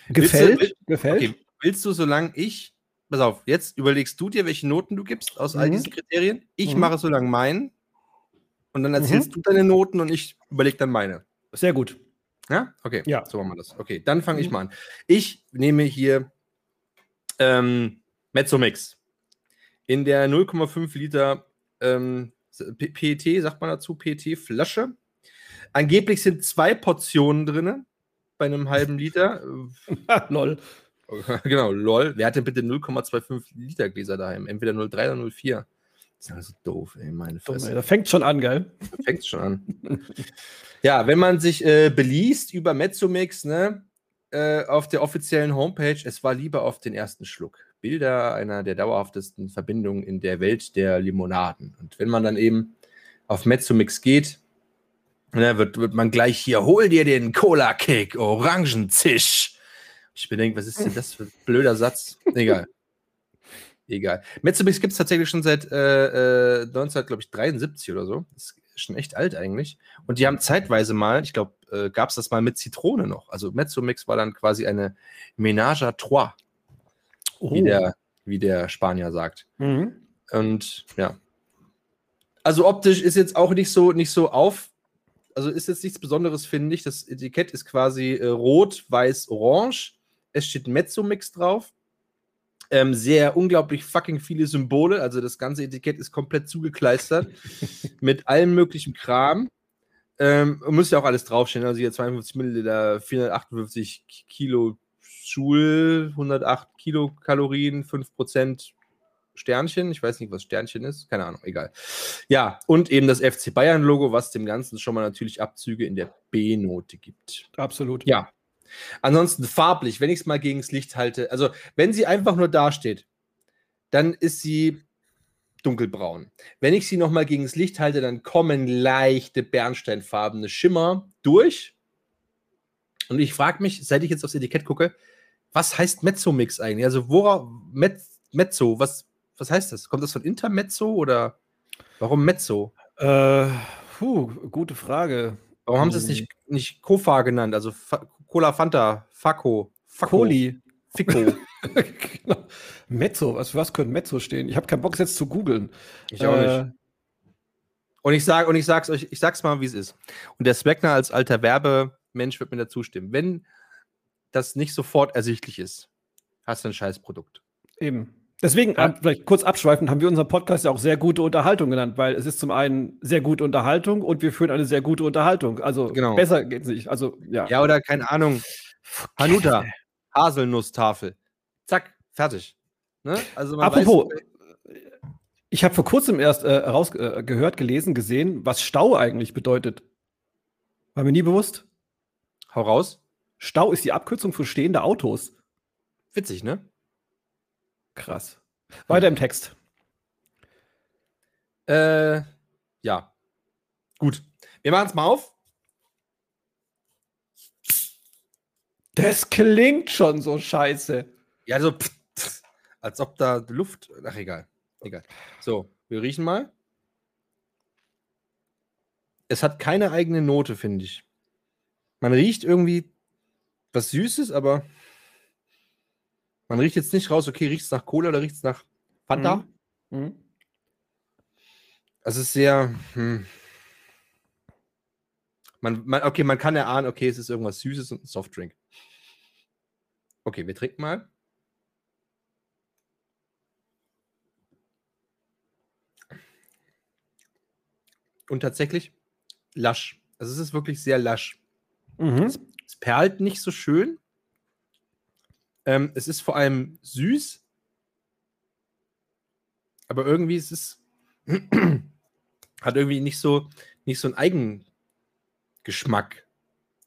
Willst du- gefällt. gefällt. Okay, willst du, solange ich, pass auf, jetzt überlegst du dir, welche Noten du gibst aus all Mhm. diesen Kriterien. Ich Mhm. mache so lange meinen und dann erzählst du deine Noten und ich überlege dann meine. Sehr gut. Ja? Okay, Ja. so machen wir das. Okay, dann fange ich Mhm. mal an. Ich nehme hier ähm, Mezzomix. In der 0,5 Liter ähm, PET, sagt man dazu, PET-Flasche. Angeblich sind zwei Portionen drin bei einem halben Liter. Lol. genau, lol. Wer hat denn bitte 0,25 Liter Gläser daheim? Entweder 03 oder 04. Das ist alles doof, ey, meine Fresse. Da fängt schon an, geil. Fängt schon an. ja, wenn man sich äh, beliest über Mezzomix, ne, äh, auf der offiziellen Homepage, es war lieber auf den ersten Schluck. Bilder einer der dauerhaftesten Verbindungen in der Welt der Limonaden. Und wenn man dann eben auf Mezzomix geht, ne, wird, wird man gleich hier, hol dir den Cola-Kick, Orangenzisch. Ich bedenke, was ist denn das für ein blöder Satz? Egal. Egal. Mezzomix gibt es tatsächlich schon seit äh, äh, 1973 oder so. Das ist schon echt alt eigentlich. Und die haben zeitweise mal, ich glaube, äh, gab es das mal mit Zitrone noch. Also Mezzomix war dann quasi eine Ménage à trois, Oh. wie, der, wie der Spanier sagt. Mhm. Und ja. Also optisch ist jetzt auch nicht so, nicht so auf. Also ist jetzt nichts Besonderes, finde ich. Das Etikett ist quasi äh, rot, weiß, orange. Es steht Mezzomix drauf. Ähm, sehr unglaublich fucking viele Symbole. Also das ganze Etikett ist komplett zugekleistert mit allem möglichen Kram. Ähm, muss ja auch alles draufstehen. Also hier 52 Milliliter, 458 Kilo Joule, 108 Kilokalorien, 5% Sternchen. Ich weiß nicht, was Sternchen ist. Keine Ahnung, egal. Ja, und eben das FC Bayern-Logo, was dem Ganzen schon mal natürlich Abzüge in der B-Note gibt. Absolut. Ja. Ansonsten farblich, wenn ich es mal gegen das Licht halte, also wenn sie einfach nur dasteht, dann ist sie dunkelbraun. Wenn ich sie nochmal gegen das Licht halte, dann kommen leichte bernsteinfarbene Schimmer durch. Und ich frage mich, seit ich jetzt aufs Etikett gucke, was heißt Mezzo-Mix eigentlich? Also worauf, Mez, Mezzo, was, was heißt das? Kommt das von Intermezzo oder warum Mezzo? Äh, puh, gute Frage. Warum haben sie es Hm. nicht, nicht Kofa genannt? Also Cola Fanta, Faco, Faco, Coli. Fico. genau. Mezzo, was, was könnte Mezzo stehen? Ich habe keinen Bock, jetzt zu googeln. Ich auch Äh, nicht. Und ich sage, und ich sag's euch, ich sag's mal, wie es ist. Und der Swagner als alter Werbemensch wird mir dazu stimmen. Wenn das nicht sofort ersichtlich ist, hast du ein Scheißprodukt. Eben. Deswegen, Ja. vielleicht kurz abschweifend, haben wir unseren Podcast ja auch sehr gute Unterhaltung genannt, weil es ist zum einen sehr gute Unterhaltung und wir führen eine sehr gute Unterhaltung. Also Genau. besser geht's nicht. Also ja. Ja, oder keine Ahnung, Hanuta, Haselnusstafel. Zack, fertig. Ne? Also man Apropos, weiß, ich habe vor kurzem erst äh, raus, äh, gehört, gelesen, gesehen, was Stau eigentlich bedeutet. War mir nie bewusst. hau raus. Stau ist die Abkürzung für stehende Autos. Witzig, ne? Krass. Weiter im Text. Äh, ja. Gut. Wir machen es mal auf. Das klingt schon so scheiße. Ja, so, pff, pff, als ob da Luft. Ach, egal. Egal. So, wir riechen mal. Es hat keine eigene Note, finde ich. Man riecht irgendwie was Süßes, aber man riecht jetzt nicht raus, okay, riecht es nach Cola oder riecht es nach Fanta? Mhm. Mhm. Es ist sehr. Hm. Man, man, okay, man kann erahnen, okay, es ist irgendwas Süßes und ein Softdrink. Okay, wir trinken mal. Und tatsächlich lasch. Also es ist wirklich sehr lasch. Mhm. Es perlt nicht so schön. Ähm, es ist vor allem süß. Aber irgendwie ist es. hat irgendwie nicht so, nicht so einen Eigengeschmack.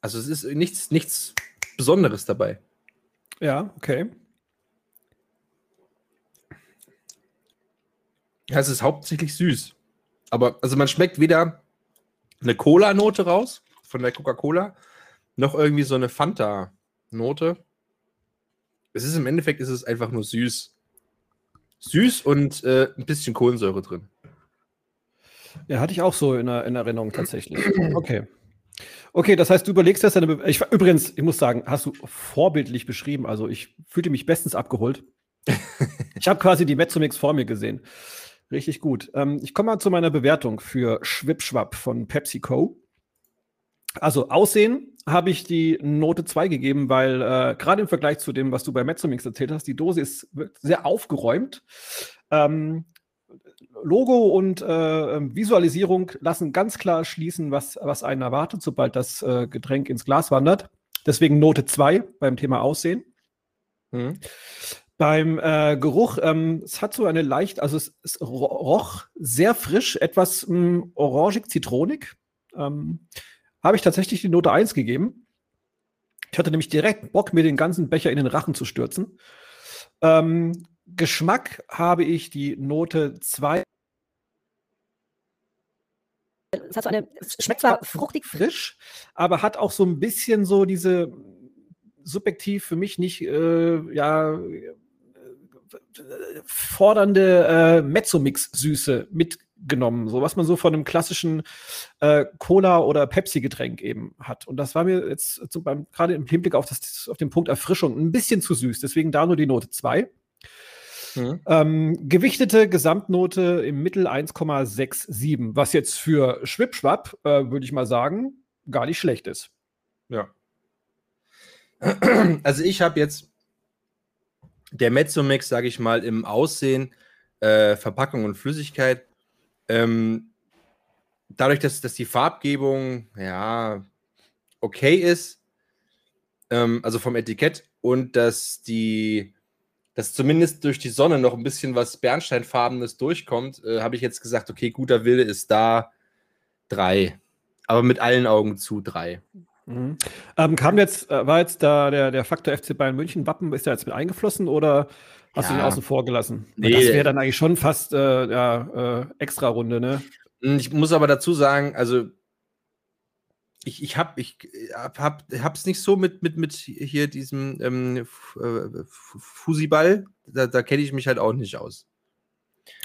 Also es ist nichts, nichts Besonderes dabei. Ja, okay. Ja, es ist hauptsächlich süß. Aber also man schmeckt weder eine Cola-Note raus von der Coca-Cola. Noch irgendwie so eine Fanta-Note. Es ist im Endeffekt ist es einfach nur süß. Süß und äh, ein bisschen Kohlensäure drin. Ja, hatte ich auch so in, in Erinnerung tatsächlich. Okay. Okay, das heißt, du überlegst das deine. Be ich, übrigens, ich muss sagen, hast du vorbildlich beschrieben. Also, ich fühlte mich bestens abgeholt. ich habe quasi die Mezzomix vor mir gesehen. Richtig gut. Ähm, ich komme mal zu meiner Bewertung für Schwipschwapp von PepsiCo. Also, Aussehen habe ich die Note 2 gegeben, weil äh, gerade im Vergleich zu dem, was du bei Mezzomix erzählt hast, die Dose ist sehr aufgeräumt. Ähm, Logo und äh, Visualisierung lassen ganz klar schließen, was, was einen erwartet, sobald das äh, Getränk ins Glas wandert. Deswegen Note 2 beim Thema Aussehen. Mhm. Beim äh, Geruch, ähm, es hat so eine leicht, also es, es roch sehr frisch, etwas hm, orangig-zitronig. Ähm, Habe ich tatsächlich die Note 1 gegeben. Ich hatte nämlich direkt Bock, mir den ganzen Becher in den Rachen zu stürzen. Ähm, Geschmack habe ich die Note 2. Es, so eine, es schmeckt zwar fruchtig frisch, aber hat auch so ein bisschen so diese subjektiv für mich nicht äh, ja, fordernde äh, Mezzomix-Süße mitgenommen, so was man so von einem klassischen äh, Cola- oder Pepsi-Getränk eben hat. Und das war mir jetzt gerade im Hinblick auf, das, auf den Punkt Erfrischung ein bisschen zu süß. Deswegen da nur die Note 2. Mhm. Ähm, gewichtete Gesamtnote im Mittel 1,67, was jetzt für Schwipschwapp, äh, würde ich mal sagen, gar nicht schlecht ist. Ja. Also ich habe jetzt der Mezzomix, sage ich mal, im Aussehen, äh, Verpackung und Flüssigkeit, ähm, dadurch, dass, dass die Farbgebung ja okay ist, ähm, also vom Etikett und dass die dass zumindest durch die Sonne noch ein bisschen was Bernsteinfarbenes durchkommt, äh, habe ich jetzt gesagt, okay, guter Wille ist da drei. Aber mit allen Augen zu drei. Mhm. Ähm, kam jetzt, äh, war jetzt da der, der Faktor FC Bayern München Wappen, ist der jetzt mit eingeflossen oder hast ja. du ihn außen vor gelassen? Nee. Das wäre dann eigentlich schon fast äh, ja, äh, extra Runde, ne? Ich muss aber dazu sagen, also ich, ich habe ich hab, hab, hab's nicht so mit, mit, mit hier diesem ähm, äh, Fusiball. Da, da kenne ich mich halt auch nicht aus.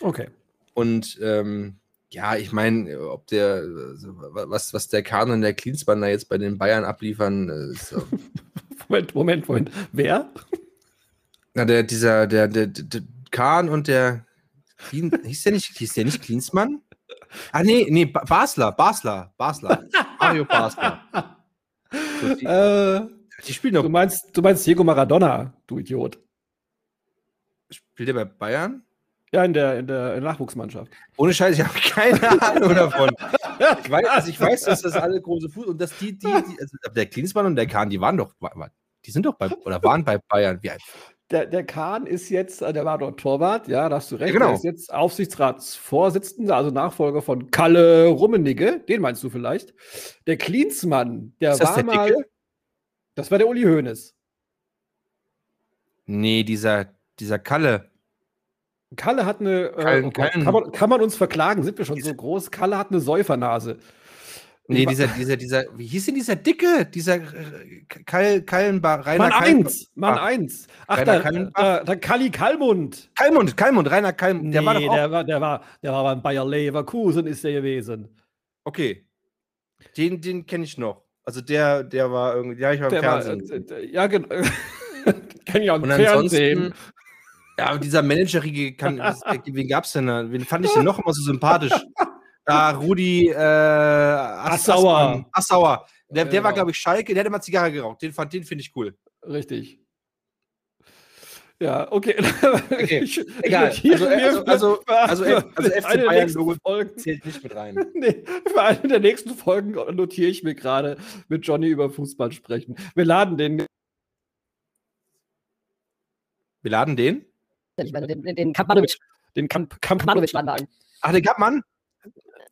Okay. Und ähm, ja, ich meine, ob der, also, was, was der Kahn und der Klinsmann da jetzt bei den Bayern abliefern, äh, ist, Moment, Moment, Moment. Wer? Na, der, dieser, der, der, der Kahn und der, hieß der nicht, hieß der nicht Klinsmann? Ah, nee, nee, Basler, Basler, Basler. Mario Basler. So, die, äh, die spielen doch. Du meinst, du meinst Diego Maradona, du Idiot. Spielt er bei Bayern? Ja, in der, in der Nachwuchsmannschaft. Ohne Scheiß, ich habe keine Ahnung davon. Ich weiß, also ich weiß, dass das alle große Fuß und dass die, die, die also der Klinsmann und der Kahn, die waren doch, die sind doch bei, oder waren bei Bayern. Wie alt? Der, der Kahn ist jetzt, äh, der war dort Torwart, ja, da hast du recht. Ja, genau. Der ist jetzt Aufsichtsratsvorsitzender, also Nachfolger von Kalle Rummenigge, den meinst du vielleicht. Der Klinsmann, der war der mal. Dicke? Das war der Uli Hoeneß. Nee, dieser, dieser Kalle. Kalle hat eine. Äh, kann, man, kann man uns verklagen? Sind wir schon so groß? Kalle hat eine Säufernase. Nee, dieser, dieser, dieser, wie hieß denn dieser Dicke? Dieser äh, Kal, Kallenbach, Rainer Mann 1, Mann 1. Ach, Rainer da, da, da Kalli Kalmund. Kalmund, Kalmund, Rainer Kalmund. Der nee, war doch auch der war, der war, der war beim Bayer Leverkusen, ist der gewesen. Okay. Den, den kenne ich noch. Also der, der war irgendwie, ja, ich war im der Fernsehen. War, äh, ja, genau. Kenn ich auch im Fernsehen. Ja, aber dieser Managerige, kann, wen gab es denn da? Wen fand ich denn noch immer so sympathisch? Da Rudi äh, Assauer. Assauer. Der, der war, glaube ich, Schalke, der hat immer Zigarre geraucht. Den, den finde ich cool. Richtig. Ja, okay. okay. Ich, Egal. Ich also, also, also, also, also FC Bayern Logo zählt nicht mit rein. nee, für eine der nächsten Folgen notiere ich mir gerade mit Johnny über Fußball sprechen. Wir laden den. Wir laden den? Ich meine, den, den Kampmanovic. Den Kamp Kampmanovic laden Ach, den Kampmann?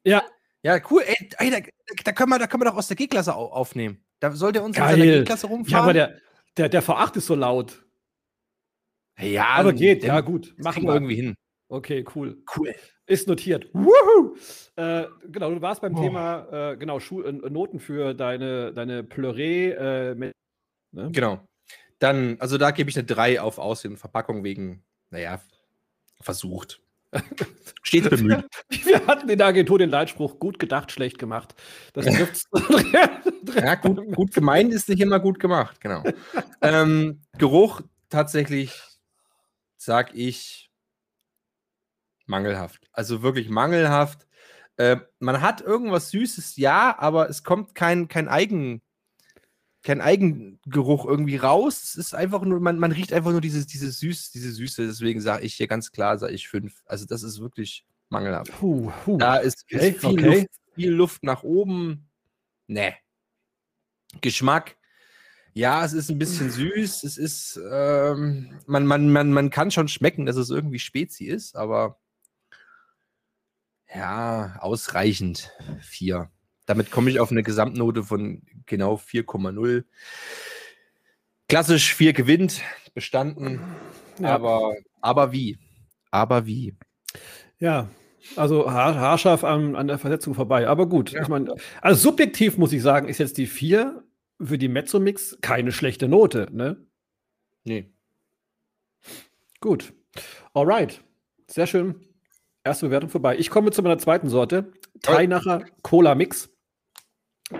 Ja. Ja, cool. Ey, ey da, da, können wir, da können wir doch aus der G-Klasse aufnehmen. Da soll der uns Geil. in seiner G-Klasse rumfahren. Ja, aber der, der, der V8 ist so laut. Ja, aber geht, ja, gut. Machen wir irgendwie hin. Okay, cool. Cool. Ist notiert. Woohoo! Äh, genau, du warst beim oh. Thema äh, genau, Schu äh, Noten für deine, deine Pleuré. Äh, ne? Genau. Dann, also da gebe ich eine 3 auf Aussehen und Verpackung wegen, naja, versucht. Stets bemüht. Wir hatten in der Agentur den Leitspruch, gut gedacht, schlecht gemacht. Das ja, gut, gut gemeint ist nicht immer gut gemacht, genau. ähm, Geruch tatsächlich, sag ich, mangelhaft. Also wirklich mangelhaft. Äh, man hat irgendwas Süßes, ja, aber es kommt kein, kein Eigen kein Eigengeruch irgendwie raus. Es ist einfach nur, man, man riecht einfach nur diese, diese, Süß, diese Süße. Deswegen sage ich hier ganz klar, sage ich fünf. Also das ist wirklich mangelhaft. Puh, puh. Da ist, okay, ist viel, okay. Luft, viel, Luft, nach oben. Ne. Geschmack. Ja, es ist ein bisschen süß. Es ist, ähm, man, man, man, man kann schon schmecken, dass es irgendwie Spezi ist, aber ja, ausreichend. Vier. Damit komme ich auf eine Gesamtnote von genau 4,0. Klassisch 4 gewinnt, bestanden. Ja. Aber, aber wie? Aber wie? Ja, also haar, haarscharf an, an der Versetzung vorbei. Aber gut, ja. ich meine, also subjektiv muss ich sagen, ist jetzt die 4 für die Mezzomix keine schlechte Note, ne? Nee. Gut. Alright. Sehr schön. Erste Bewertung vorbei. Ich komme zu meiner zweiten Sorte. Teinacher Cola Mix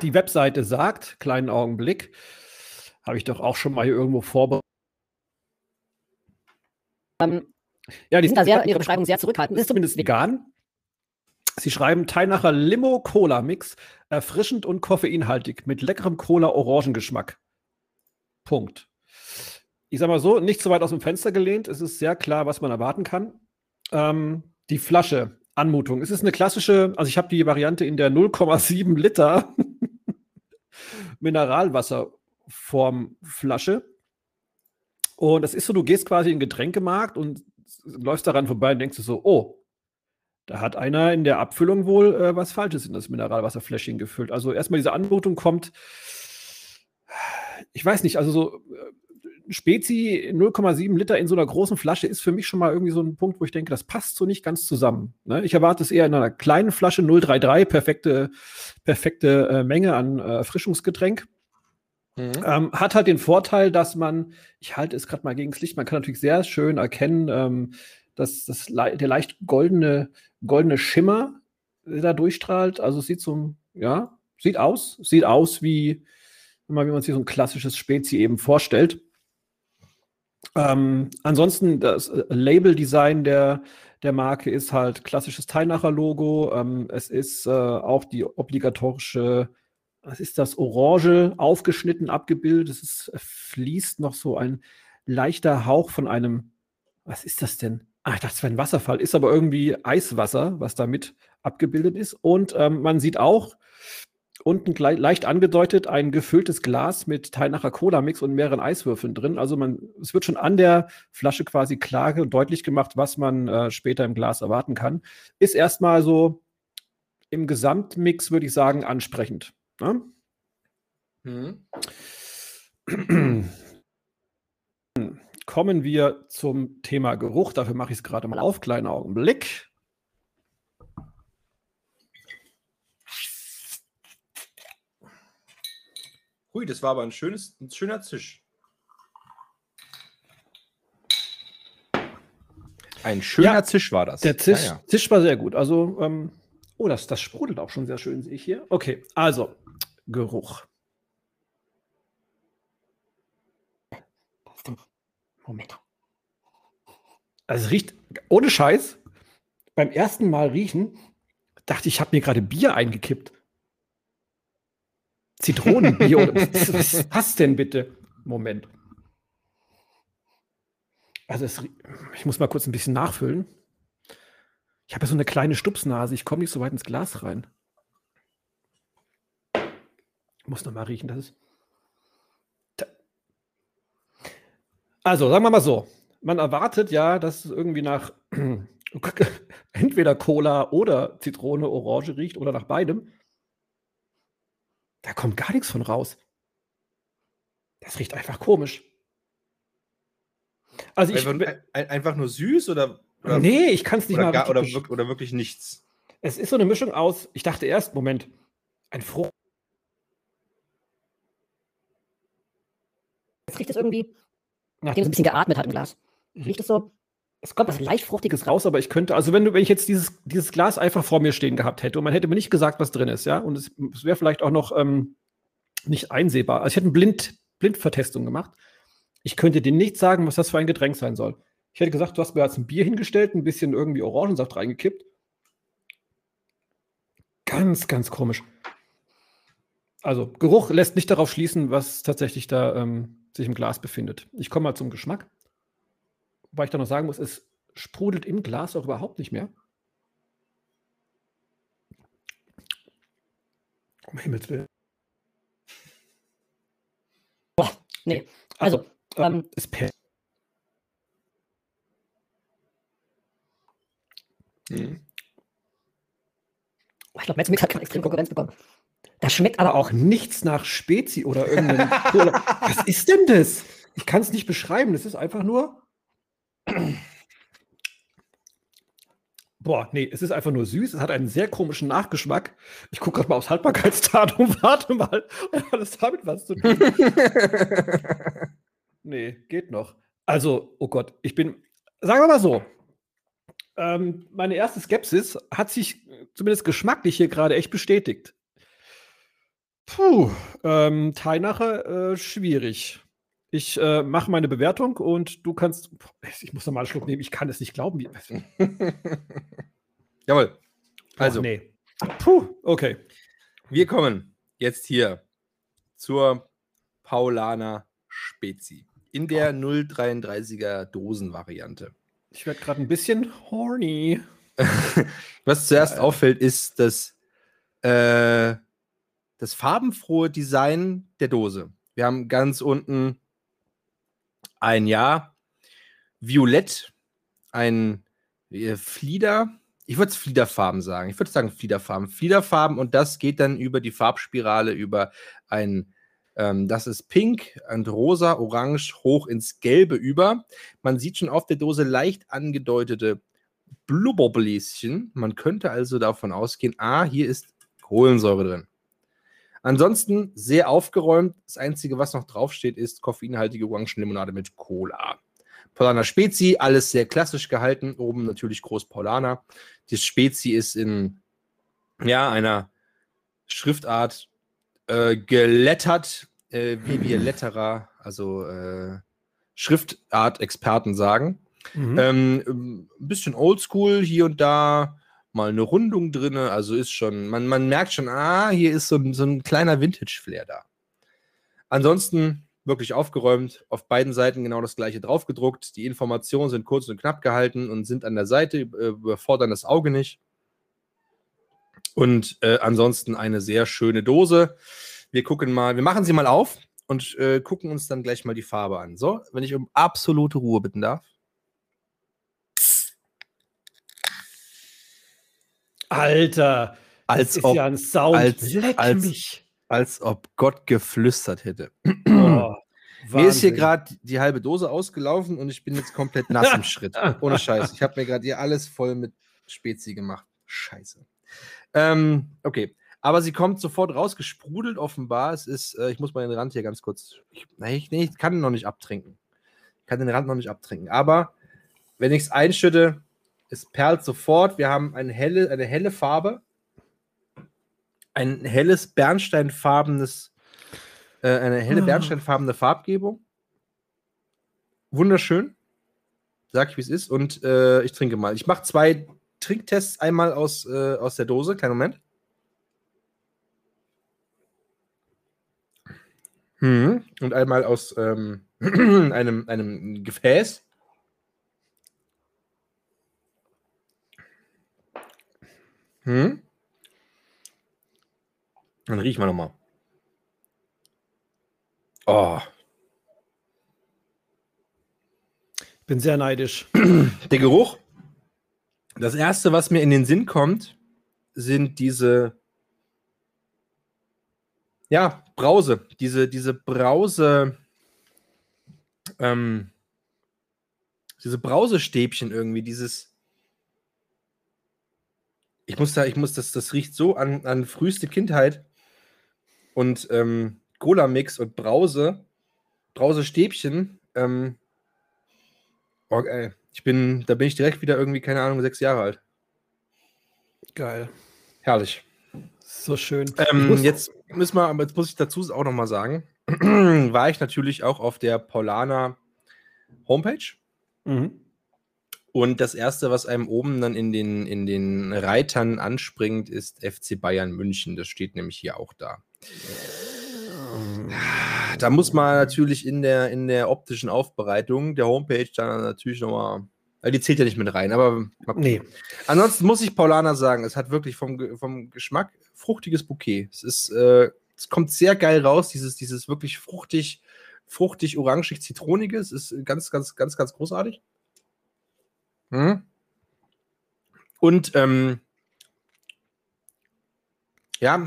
die Webseite sagt, kleinen Augenblick, habe ich doch auch schon mal hier irgendwo vorbereitet. Ähm, ja, die sind da sehr in ihrer Beschreibung sehr zurückhaltend. Ist zumindest vegan. Sie schreiben Teilnacher Limo Cola Mix, erfrischend und koffeinhaltig mit leckerem Cola-Orangengeschmack. Punkt. Ich sag mal so, nicht so weit aus dem Fenster gelehnt. Es ist sehr klar, was man erwarten kann. Ähm, die Flasche, Anmutung. Es ist eine klassische, also ich habe die Variante in der 0,7 Liter Mineralwasserformflasche. Und das ist so, du gehst quasi in den Getränkemarkt und läufst daran vorbei und denkst so, oh, da hat einer in der Abfüllung wohl äh, was Falsches in das Mineralwasserfläschchen gefüllt. Also erstmal diese Anmutung kommt, ich weiß nicht, also so äh, Spezi 0,7 Liter in so einer großen Flasche ist für mich schon mal irgendwie so ein Punkt, wo ich denke, das passt so nicht ganz zusammen. Ne? Ich erwarte es eher in einer kleinen Flasche 033, perfekte, perfekte äh, Menge an äh, Erfrischungsgetränk. Mhm. Ähm, hat halt den Vorteil, dass man, ich halte es gerade mal gegen das Licht, man kann natürlich sehr schön erkennen, ähm, dass das, der leicht goldene, goldene Schimmer da durchstrahlt. Also es sieht so, ja, sieht aus, sieht aus wie, wie man sich so ein klassisches Spezi eben vorstellt. Ähm, ansonsten das äh, Label-Design der, der Marke ist halt klassisches Teilnacher-Logo. Ähm, es ist äh, auch die obligatorische, was ist das, Orange aufgeschnitten abgebildet. Es ist, fließt noch so ein leichter Hauch von einem, was ist das denn? Ach, ich dachte, es wäre ein Wasserfall, ist aber irgendwie Eiswasser, was damit abgebildet ist. Und ähm, man sieht auch, unten leicht angedeutet ein gefülltes Glas mit Teilnacher Cola-Mix und mehreren Eiswürfeln drin. Also man, es wird schon an der Flasche quasi klar und deutlich gemacht, was man äh, später im Glas erwarten kann. Ist erstmal so im Gesamtmix, würde ich sagen, ansprechend. Ne? Mhm. Kommen wir zum Thema Geruch. Dafür mache ich es gerade mal auf. Kleinen Augenblick. Hui, das war aber ein, schönes, ein schöner Zisch. Ein schöner ja, Zisch war das. Der Zisch, ja, ja. Zisch war sehr gut. Also, ähm, oh, das, das sprudelt auch schon sehr schön, sehe ich hier. Okay, also, Geruch. Moment. Also, es riecht, ohne Scheiß, beim ersten Mal riechen, dachte ich, ich habe mir gerade Bier eingekippt. Zitronenbier oder was, was das denn bitte? Moment. Also es, ich muss mal kurz ein bisschen nachfüllen. Ich habe ja so eine kleine Stupsnase, ich komme nicht so weit ins Glas rein. Ich muss noch mal riechen, das ist. Also, sagen wir mal so. Man erwartet ja, dass es irgendwie nach entweder Cola oder Zitrone, Orange riecht oder nach beidem. Da kommt gar nichts von raus. Das riecht einfach komisch. Also ich, einfach, einfach nur süß oder Oder, nee, ich kann es nicht oder mal. Gar, oder, oder wirklich nichts. Es ist so eine Mischung aus, ich dachte erst, Moment, ein Frucht. Jetzt riecht es irgendwie, nachdem es ein bisschen geatmet hat im Glas. Riecht es so, es kommt was leicht Fruchtiges raus, aber ich könnte, also wenn, du, wenn ich jetzt dieses, dieses Glas einfach vor mir stehen gehabt hätte und man hätte mir nicht gesagt, was drin ist, ja, und es, es wäre vielleicht auch noch ähm, nicht einsehbar. Also ich hätte eine Blind, Blindvertestung gemacht. Ich könnte dir nicht sagen, was das für ein Getränk sein soll. Ich hätte gesagt, du hast mir jetzt ein Bier hingestellt, ein bisschen irgendwie Orangensaft reingekippt. Ganz, ganz komisch. Also, Geruch lässt nicht darauf schließen, was tatsächlich da ähm, sich im Glas befindet. Ich komme mal zum Geschmack. Wobei ich da noch sagen muss, es sprudelt im Glas auch überhaupt nicht mehr. Um Himmels Willen. Boah, nee. Also, ähm, ist per hm. Ich glaube, Metzmix hat keine extrem Konkurrenz bekommen. Das schmeckt aber auch nichts nach Spezi oder irgendeinem. Was ist denn das? Ich kann es nicht beschreiben. Das ist einfach nur. Boah, nee, es ist einfach nur süß. Es hat einen sehr komischen Nachgeschmack. Ich gucke gerade mal aufs Haltbarkeitsdatum. Warte mal, hat alles damit was zu tun? nee, geht noch. Also, oh Gott, ich bin, sagen wir mal so, ähm, meine erste Skepsis hat sich zumindest geschmacklich hier gerade echt bestätigt. Puh, ähm, Teinacher, äh, schwierig. Ich äh, mache meine Bewertung und du kannst. Ich muss nochmal einen Schluck nehmen. Ich kann es nicht glauben. Jawohl. Also. Ach, nee. Puh, okay. Wir kommen jetzt hier zur Paulaner Spezi in der 033er Dosenvariante. Ich werde gerade ein bisschen horny. Was zuerst ja, auffällt, ist das, äh, das farbenfrohe Design der Dose. Wir haben ganz unten ein Jahr Violett, ein äh, Flieder. Ich würde es Fliederfarben sagen. Ich würde sagen Fliederfarben. Fliederfarben und das geht dann über die Farbspirale über ein ähm, das ist pink und rosa, orange hoch ins Gelbe über. Man sieht schon auf der Dose leicht angedeutete Blubberbläschen. Man könnte also davon ausgehen, ah, hier ist Kohlensäure drin. Ansonsten sehr aufgeräumt. Das Einzige, was noch draufsteht, ist koffeinhaltige Orangenlimonade mit Cola. Paulaner Spezi, alles sehr klassisch gehalten. Oben natürlich groß Paulaner. Das Spezi ist in ja, einer Schriftart äh, gelettert, äh, wie wir Letterer, also äh, Schriftart-Experten sagen. Mhm. Ähm, ein bisschen oldschool hier und da, mal eine Rundung drin, also ist schon, man, man merkt schon, ah, hier ist so, so ein kleiner Vintage-Flair da. Ansonsten wirklich aufgeräumt, auf beiden Seiten genau das gleiche draufgedruckt. Die Informationen sind kurz und knapp gehalten und sind an der Seite, äh, überfordern das Auge nicht. Und äh, ansonsten eine sehr schöne Dose. Wir gucken mal, wir machen sie mal auf und äh, gucken uns dann gleich mal die Farbe an. So, wenn ich um absolute Ruhe bitten darf. Alter, als ob, ja ein Sound. Als, als, als, ob Gott geflüstert hätte. Oh, mir ist hier gerade die halbe Dose ausgelaufen und ich bin jetzt komplett nass im Schritt. Ohne Scheiß. Ich habe mir gerade hier alles voll mit Spezi gemacht. Scheiße. Ähm, okay. Aber sie kommt sofort rausgesprudelt, offenbar. Es ist, äh, ich muss mal den Rand hier ganz kurz. Ich, nee, ich, nee, ich kann ihn noch nicht abtrinken. Ich kann den Rand noch nicht abtrinken. Aber wenn ich es einschütte, es perlt sofort. Wir haben eine helle, eine helle Farbe. Ein helles bernsteinfarbenes, äh, eine helle ah. bernsteinfarbene Farbgebung. Wunderschön. Sag ich, wie es ist. Und äh, ich trinke mal. Ich mache zwei Trinktests einmal aus, äh, aus der Dose. Kleinen Moment. Hm. Und einmal aus ähm, einem, einem Gefäß. Hm. Dann riechen wir nochmal. Oh. Ich bin sehr neidisch. Der Geruch. Das erste, was mir in den Sinn kommt, sind diese ja, Brause. Diese, diese Brause, ähm, diese Brausestäbchen irgendwie, dieses, Ich muss da, ich muss, das, das riecht so an, an früheste Kindheit und ähm, Cola-Mix und Brause, Brause-Stäbchen. Ähm, oh, ey, ich bin, da bin ich direkt wieder irgendwie, keine Ahnung, sechs Jahre alt. Geil. Herrlich. So schön. Ähm, jetzt müssen wir, aber jetzt muss ich dazu auch nochmal sagen, war ich natürlich auch auf der Paulaner Homepage. Mhm. Und das erste, was einem oben dann in den, in den Reitern anspringt, ist FC Bayern München. Das steht nämlich hier auch da. Da muss man natürlich in der, in der optischen Aufbereitung der Homepage dann natürlich nochmal. Die zählt ja nicht mit rein, aber. Nee. Ansonsten muss ich Paulaner sagen, es hat wirklich vom, vom Geschmack fruchtiges Bouquet. Es ist, äh, es kommt sehr geil raus, dieses, dieses wirklich fruchtig, fruchtig, orangig, zitroniges. Ist ganz, ganz, ganz, ganz großartig. Hm? Und ähm, ja,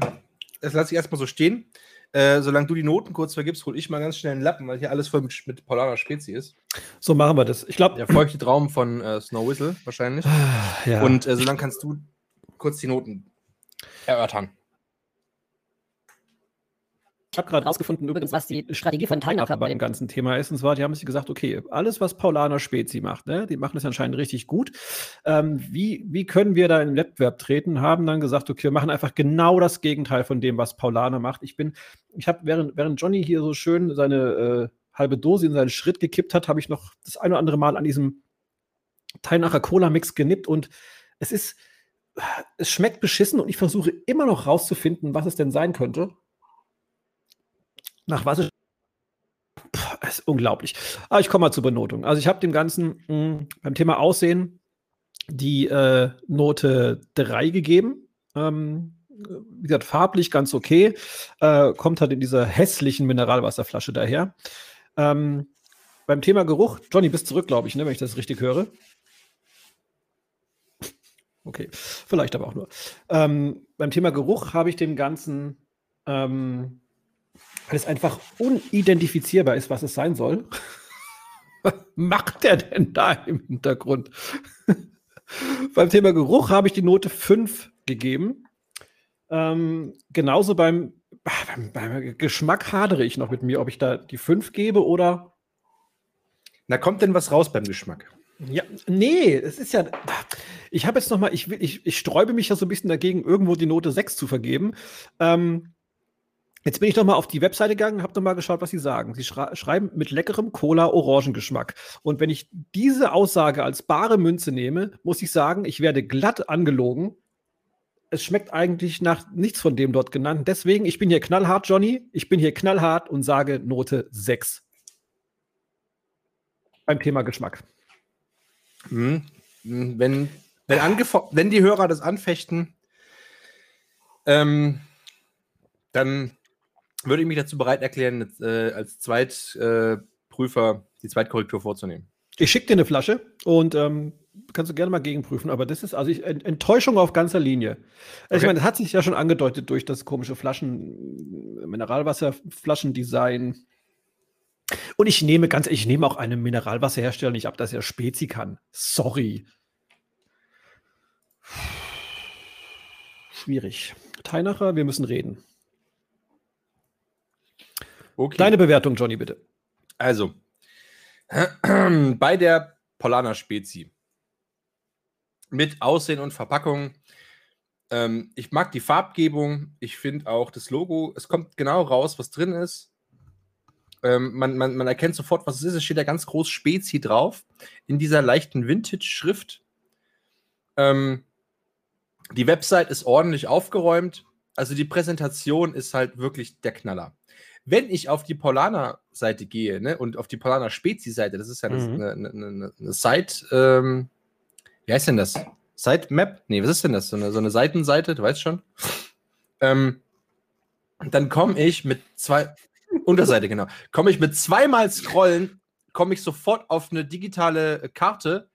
das lasse ich erstmal so stehen. Äh, solange du die Noten kurz vergibst, hole ich mal ganz schnell einen Lappen, weil hier alles voll mit, mit Paulaner Spezi ist. So machen wir das. Ich glaube. Der feuchte Traum von äh, Snow Whistle wahrscheinlich. Ja. Und äh, solange kannst du kurz die Noten erörtern. Ich habe gerade rausgefunden, übrigens, was die Strategie von Teilnahme bei dem ganzen Thema ist. Und zwar, die haben sich gesagt, okay, alles, was Paulaner Spezi macht, ne, die machen das anscheinend richtig gut. Ähm, wie, wie können wir da in den Wettbewerb treten? Haben dann gesagt, okay, wir machen einfach genau das Gegenteil von dem, was Paulaner macht. Ich bin, ich habe, während, während Johnny hier so schön seine äh, halbe Dose in seinen Schritt gekippt hat, habe ich noch das ein oder andere Mal an diesem Teilnacher Cola-Mix genippt und es ist, es schmeckt beschissen und ich versuche immer noch rauszufinden, was es denn sein könnte. Nach was ist. Unglaublich. Aber ich komme mal zur Benotung. Also ich habe dem Ganzen mh, hm, beim Thema Aussehen die äh, Note 3 gegeben. Ähm, wie gesagt, farblich ganz okay. Äh, kommt halt in dieser hässlichen Mineralwasserflasche daher. Ähm, beim Thema Geruch, Johnny, bist zurück, glaube ich, ne, wenn ich das richtig höre. Okay, vielleicht aber auch nur. Ähm, beim Thema Geruch habe ich dem Ganzen ähm, weil es einfach unidentifizierbar ist, was es sein soll. was macht der denn da im Hintergrund? beim Thema Geruch habe ich die Note 5 gegeben. Ähm, genauso beim, beim, beim, Geschmack hadere ich noch mit mir, ob ich da die 5 gebe oder. Na, kommt denn was raus beim Geschmack? Ja, nee, es ist ja. Ich habe jetzt noch mal, ich, ich, ich sträube mich ja so ein bisschen dagegen, irgendwo die Note 6 zu vergeben. Ähm, Jetzt bin ich noch mal auf die Webseite gegangen, habe noch mal geschaut, was sie sagen. Sie schreiben mit leckerem Cola-Orangengeschmack. Und wenn ich diese Aussage als bare Münze nehme, muss ich sagen, ich werde glatt angelogen. Es schmeckt eigentlich nach nichts von dem dort genannt. Deswegen, ich bin hier knallhart, Johnny. Ich bin hier knallhart und sage Note 6. Beim Thema Geschmack. Hm. Wenn, wenn, wenn die Hörer das anfechten, ähm, dann würde ich mich dazu bereit erklären, äh, als Zweitprüfer äh, die Zweitkorrektur vorzunehmen. Ich schicke dir eine Flasche und ähm, kannst du gerne mal gegenprüfen, aber das ist also ich, Enttäuschung auf ganzer Linie. Also okay. Ich meine, das hat sich ja schon angedeutet durch das komische Flaschen, Mineralwasserflaschendesign. Und ich nehme ganz, ich nehme auch einem Mineralwasserhersteller nicht ab, dass er Spezi kann. Sorry. Schwierig. Teinacher, wir müssen reden. Okay. Deine Bewertung, Johnny, bitte. Also, bei der Polana Spezi mit Aussehen und Verpackung. Ähm, ich mag die Farbgebung. Ich finde auch das Logo. Es kommt genau raus, was drin ist. Ähm, man, man, man erkennt sofort, was es ist. Es steht da ganz groß Spezi drauf. In dieser leichten Vintage-Schrift. Ähm, die Website ist ordentlich aufgeräumt. Also die Präsentation ist halt wirklich der Knaller. Wenn ich auf die Paulaner-Seite gehe ne, und auf die Paulaner Spezi-Seite, das ist ja mhm. eine, eine, eine, eine Site, ähm, wie heißt denn das? Sitemap? Nee, was ist denn das? So eine, so eine Seitenseite, du weißt schon. Ähm, dann komme ich mit zwei, Unterseite, genau, komme ich mit zweimal Scrollen, komme ich sofort auf eine digitale Karte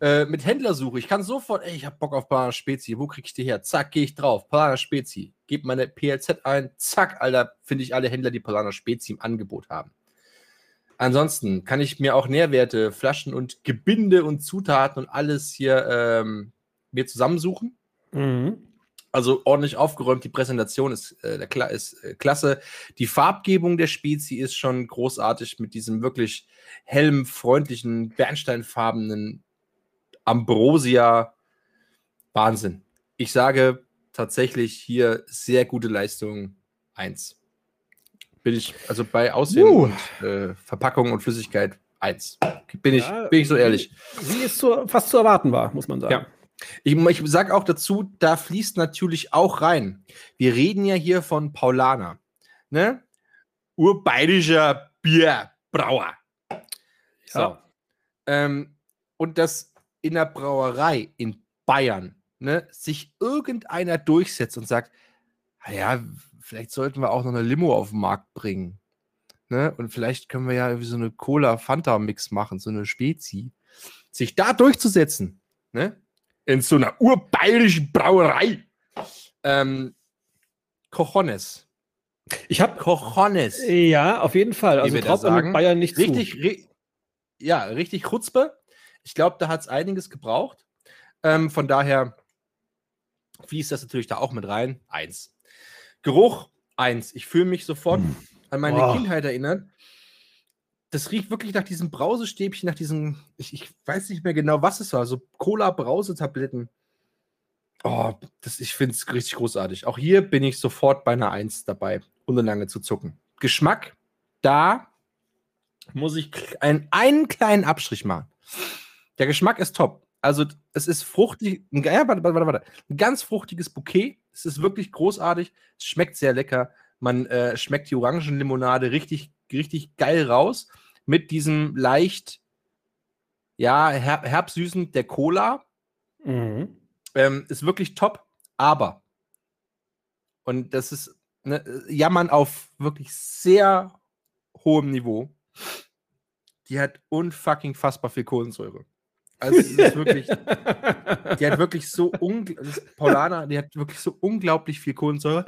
äh, mit Händlersuche. Ich kann sofort, ey, ich hab Bock auf Banana Spezi. Wo krieg ich die her? Zack, gehe ich drauf. Banana Spezi. Gebe meine PLZ ein. Zack, Alter, finde ich alle Händler, die Banana Spezi im Angebot haben. Ansonsten kann ich mir auch Nährwerte, Flaschen und Gebinde und Zutaten und alles hier ähm, mir zusammensuchen. Mhm. Also ordentlich aufgeräumt, die Präsentation ist, äh, ist äh, klasse. Die Farbgebung der Spezie ist schon großartig mit diesem wirklich hellem, freundlichen, bernsteinfarbenen Ambrosia. Wahnsinn. Ich sage tatsächlich hier sehr gute Leistung 1. Bin ich, also bei Aussehen uh. und äh, Verpackung und Flüssigkeit 1. Bin ich, ja, bin ich so ehrlich. Wie es zu, fast zu erwarten war, muss man sagen. Ja. Ich, ich sage auch dazu, da fließt natürlich auch rein. Wir reden ja hier von Paulaner. Ne? Urbayerischer Bierbrauer. So. Ja. Ähm, und das in der Brauerei in Bayern ne, sich irgendeiner durchsetzt und sagt, naja, vielleicht sollten wir auch noch eine Limo auf den Markt bringen. Ne? Und vielleicht können wir ja irgendwie so eine Cola-Fanta-Mix machen, so eine Spezi. Sich da durchzusetzen, ne? in so einer urbayerischen Brauerei. Ähm, Cojones. Ich habe Cojones. Ja, auf jeden Fall. Also traut man Bayern nicht richtig, zu. Ri ja, richtig Chutzpe. Ich glaube, da hat es einiges gebraucht. Ähm, von daher fließt das natürlich da auch mit rein. Eins. Geruch, eins. Ich fühle mich sofort hm. an meine oh. Kindheit erinnert. Das riecht wirklich nach diesem Brausestäbchen, nach diesem, ich, ich weiß nicht mehr genau, was es war, so Cola-Brausetabletten. Oh, das, ich finde es richtig großartig. Auch hier bin ich sofort bei einer Eins dabei, ohne lange zu zucken. Geschmack, da muss ich einen, einen kleinen Abstrich machen. Der Geschmack ist top. Also, es ist fruchtig, ja, warte, warte, warte, ein ganz fruchtiges Bouquet. Es ist wirklich großartig. Es schmeckt sehr lecker. Man äh, schmeckt die Orangenlimonade richtig, richtig geil raus. Mit diesem leicht, ja, herb, herbsüßen der Cola. Mhm. Ähm, ist wirklich top. Aber, und das ist ne, Jammern auf wirklich sehr hohem Niveau. Die hat unfucking fassbar viel Kohlensäure. Also es ist wirklich, die hat wirklich so unglaublich, Paulana, die hat wirklich so unglaublich viel Kohlensäure.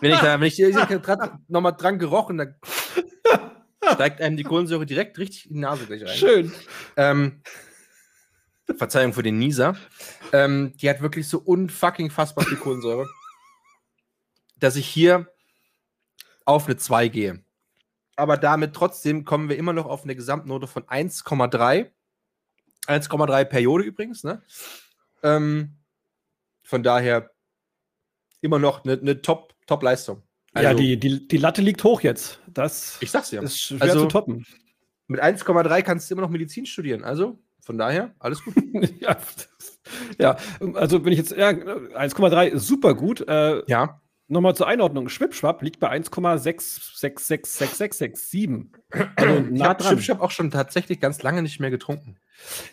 wenn ich da, wenn ich, ich nochmal dran gerochen, dann steigt einem die Kohlensäure direkt richtig in die Nase gleich rein. Schön. Ähm, Verzeihung für den Nieser. Ähm, die hat wirklich so unfucking fassbar viel Kohlensäure, dass ich hier auf eine 2 gehe aber damit trotzdem kommen wir immer noch auf eine Gesamtnote von 1,3. 1,3 Periode übrigens, ne? Ähm, von daher immer noch eine, eine Top, Top-Leistung. Also, ja, die, die, die Latte liegt hoch jetzt. Das ich sag's ja. ist schwer also, zu toppen. Mit 1,3 kannst du immer noch Medizin studieren. Also von daher, alles gut. ja, ja, also wenn ich jetzt, ja, 1,3 ist super gut. Äh, ja. Nochmal zur Einordnung. Schwipschwapp liegt bei 1,666667. Also ich habe Schwipschwapp auch schon tatsächlich ganz lange nicht mehr getrunken.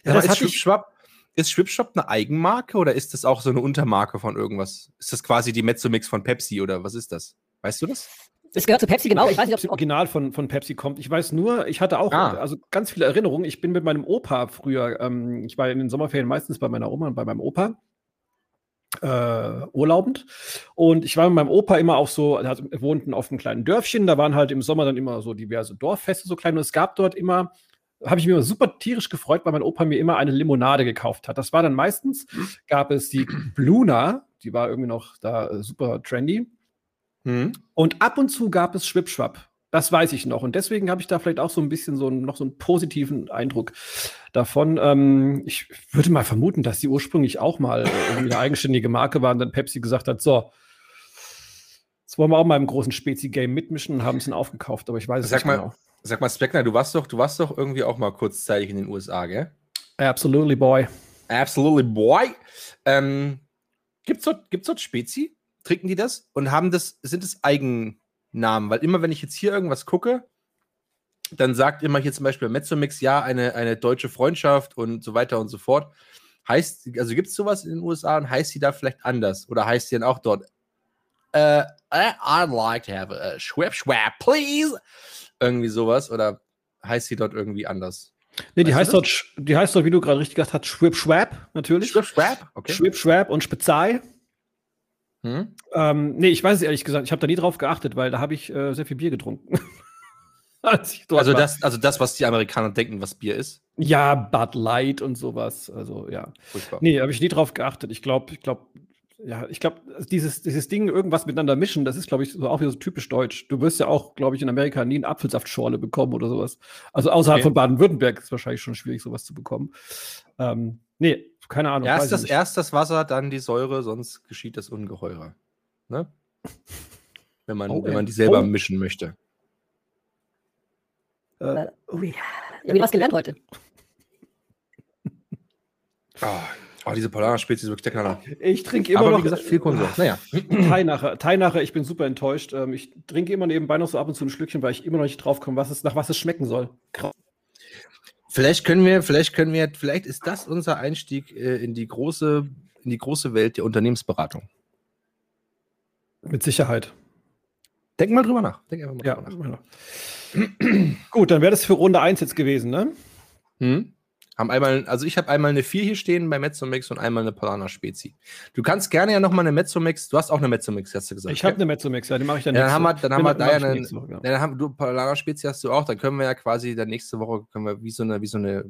Ja, Aber ist Schwipschwapp, ist Schwipschwapp eine Eigenmarke oder ist das auch so eine Untermarke von irgendwas? Ist das quasi die Mezzomix von Pepsi oder was ist das? Weißt du das? Es gehört zu Pepsi, genau. Ich weiß nicht, ob es Original von, von Pepsi kommt. Ich weiß nur, ich hatte auch ah. also ganz viele Erinnerungen. Ich bin mit meinem Opa früher, ähm, ich war in den Sommerferien meistens bei meiner Oma und bei meinem Opa äh, urlaubend. Und ich war mit meinem Opa immer auch so, wir wohnten auf einem kleinen Dörfchen, da waren halt im Sommer dann immer so diverse Dorffeste, so klein. Und es gab dort immer, habe ich mich immer super tierisch gefreut, weil mein Opa mir immer eine Limonade gekauft hat. Das war dann meistens, gab es die Bluna, die war irgendwie noch da äh, super trendy. Mhm. Und ab und zu gab es Schwipschwapp. Das weiß ich noch. Und deswegen habe ich da vielleicht auch so ein bisschen so einen, noch so einen positiven Eindruck davon. Ähm, ich würde mal vermuten, dass die ursprünglich auch mal irgendwie eine eigenständige Marke waren, dann Pepsi gesagt hat, so, jetzt wollen wir auch mal im großen Spezi-Game mitmischen und haben es dann aufgekauft, aber ich weiß es sag nicht mal, genau. Sag mal, Speckner, du warst doch, du warst doch irgendwie auch mal kurzzeitig in den USA, gell? Absolutely, boy. Absolutely, boy. Ähm, gibt's dort, gibt's dort Spezi? Trinken die das? Und haben das, sind es Eigen, Namen, weil immer wenn ich jetzt hier irgendwas gucke, dann sagt immer hier zum Beispiel Mezzomix, ja, eine, eine deutsche Freundschaft und so weiter und so fort. Heißt, also gibt es sowas in den USA und heißt sie da vielleicht anders? Oder heißt sie dann auch dort, uh, I'd like to have a schwab schwab, please? Irgendwie sowas. Oder heißt sie dort irgendwie anders? Nee, die heißt, dort, die heißt dort, wie du gerade richtig gesagt hast, Schwib Schwab, natürlich. Schwib Schwab, okay. Schwib Schwab und Spezei. Hm? Ähm, nee, ich weiß es ehrlich gesagt. Ich habe da nie drauf geachtet, weil da habe ich äh, sehr viel Bier getrunken. also, das, also das, was die Amerikaner denken, was Bier ist? Ja, Bud Light und sowas. Also ja. Furchtbar. Nee, habe ich nie drauf geachtet. Ich glaube, ich glaube, ja, ich glaube, dieses, dieses Ding, irgendwas miteinander mischen, das ist, glaube ich, so auch wieder so typisch deutsch. Du wirst ja auch, glaube ich, in Amerika nie eine Apfelsaftschorle bekommen oder sowas. Also außerhalb okay. von Baden-Württemberg ist es wahrscheinlich schon schwierig, sowas zu bekommen. Ähm, nee, keine Ahnung. Erst das, erst das Wasser, dann die Säure, sonst geschieht das Ungeheurer. Ne? Wenn man, oh, wenn man die selber oh. mischen möchte. Äh, oh ja. Ich habe was gelernt heute. Oh, Oh, diese Polana-Spezies ist wirklich der Knaller. Ich trinke immer Aber noch. wie gesagt, viel Konsum. Naja. Teinacher, Teinacher, ich bin super enttäuscht. Ähm, ich trinke immer nebenbei noch so ab und zu ein Schlückchen, weil ich immer noch nicht drauf komme, was es, nach was es schmecken soll. Vielleicht können wir, vielleicht können wir, vielleicht ist das unser Einstieg äh, in die große, in die große Welt der Unternehmensberatung. Mit Sicherheit. Denk mal drüber nach. Denk einfach mal ja, drüber nach. Gut, dann wäre das für Runde 1 jetzt gewesen, ne? Hm? Haben einmal, also ich habe einmal eine 4 hier stehen bei Mezzomix und einmal eine Polana Spezi. Du kannst gerne ja nochmal eine Mezzomix, du hast auch eine Mezzomix, hast du gesagt. Ich habe eine Mezzomix, ja, die mache ich dann ja, Dann haben wir, dann haben wir da ja eine, so, ja. dann haben, du Polana Spezi hast du auch, dann können wir ja quasi dann nächste Woche können wir wie so eine, wie so eine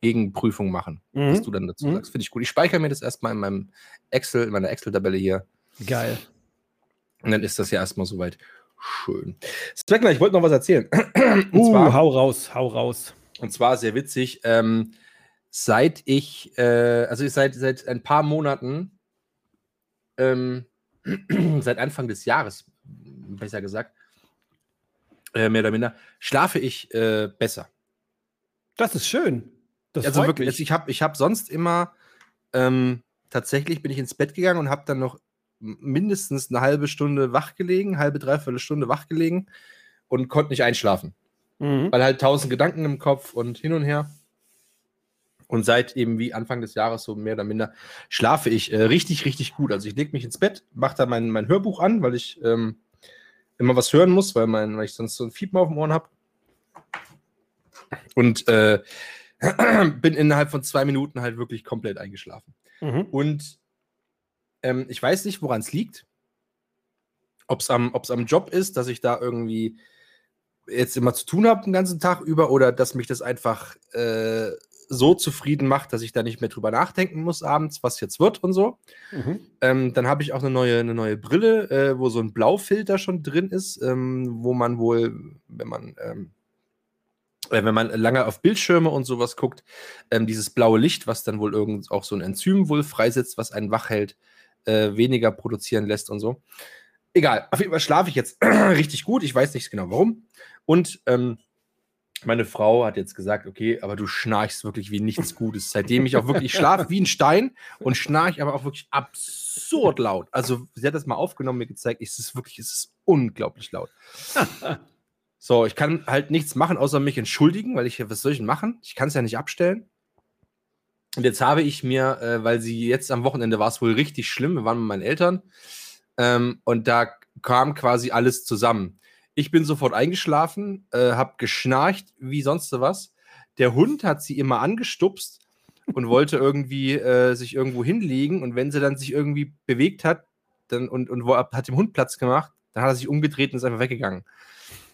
Gegenprüfung machen, mhm. was du dann dazu mhm. sagst. Finde ich gut. Ich speichere mir das erstmal in meinem Excel, in meiner Excel-Tabelle hier. Geil. Und dann ist das ja erstmal soweit schön. Zweckler, ich wollte noch was erzählen. uh, zwar, hau raus, hau raus. Und zwar sehr witzig. Ähm, seit ich, äh, also seit, seit ein paar Monaten, ähm, seit Anfang des Jahres, besser gesagt, äh, mehr oder minder, schlafe ich äh, besser. Das ist schön. Das also wirklich, also ich habe ich hab sonst immer, ähm, tatsächlich bin ich ins Bett gegangen und habe dann noch mindestens eine halbe Stunde wach gelegen, halbe, dreiviertel Stunde wach gelegen und konnte nicht einschlafen. Mhm. Weil halt tausend Gedanken im Kopf und hin und her. Und seit eben wie Anfang des Jahres so mehr oder minder schlafe ich äh, richtig, richtig gut. Also ich lege mich ins Bett, mache da mein, mein Hörbuch an, weil ich ähm, immer was hören muss, weil, mein, weil ich sonst so ein Fiepen auf dem Ohren habe. Und äh, bin innerhalb von zwei Minuten halt wirklich komplett eingeschlafen. Mhm. Und ähm, ich weiß nicht, woran es liegt. Ob es am, am Job ist, dass ich da irgendwie jetzt immer zu tun habe den ganzen Tag über oder dass mich das einfach äh, so zufrieden macht, dass ich da nicht mehr drüber nachdenken muss abends, was jetzt wird und so. Mhm. Ähm, dann habe ich auch eine neue, eine neue Brille, äh, wo so ein Blaufilter schon drin ist, ähm, wo man wohl, wenn man ähm, äh, wenn man lange auf Bildschirme und sowas guckt, ähm, dieses blaue Licht, was dann wohl irgend auch so ein Enzym wohl freisetzt, was einen wach hält, äh, weniger produzieren lässt und so. Egal, auf jeden Fall schlafe ich jetzt richtig gut. Ich weiß nicht genau warum. Und ähm, meine Frau hat jetzt gesagt, okay, aber du schnarchst wirklich wie nichts Gutes. Seitdem ich auch wirklich schlafe wie ein Stein und schnarch aber auch wirklich absurd laut. Also sie hat das mal aufgenommen, mir gezeigt, es ist wirklich, es ist unglaublich laut. so, ich kann halt nichts machen, außer mich entschuldigen, weil ich, was soll ich denn machen? Ich kann es ja nicht abstellen. Und jetzt habe ich mir, äh, weil sie jetzt am Wochenende war es wohl richtig schlimm, wir waren mit meinen Eltern ähm, und da kam quasi alles zusammen. Ich bin sofort eingeschlafen, äh, habe geschnarcht wie sonst was. Der Hund hat sie immer angestupst und wollte irgendwie äh, sich irgendwo hinlegen. Und wenn sie dann sich irgendwie bewegt hat dann, und, und hat dem Hund Platz gemacht, dann hat er sich umgedreht und ist einfach weggegangen.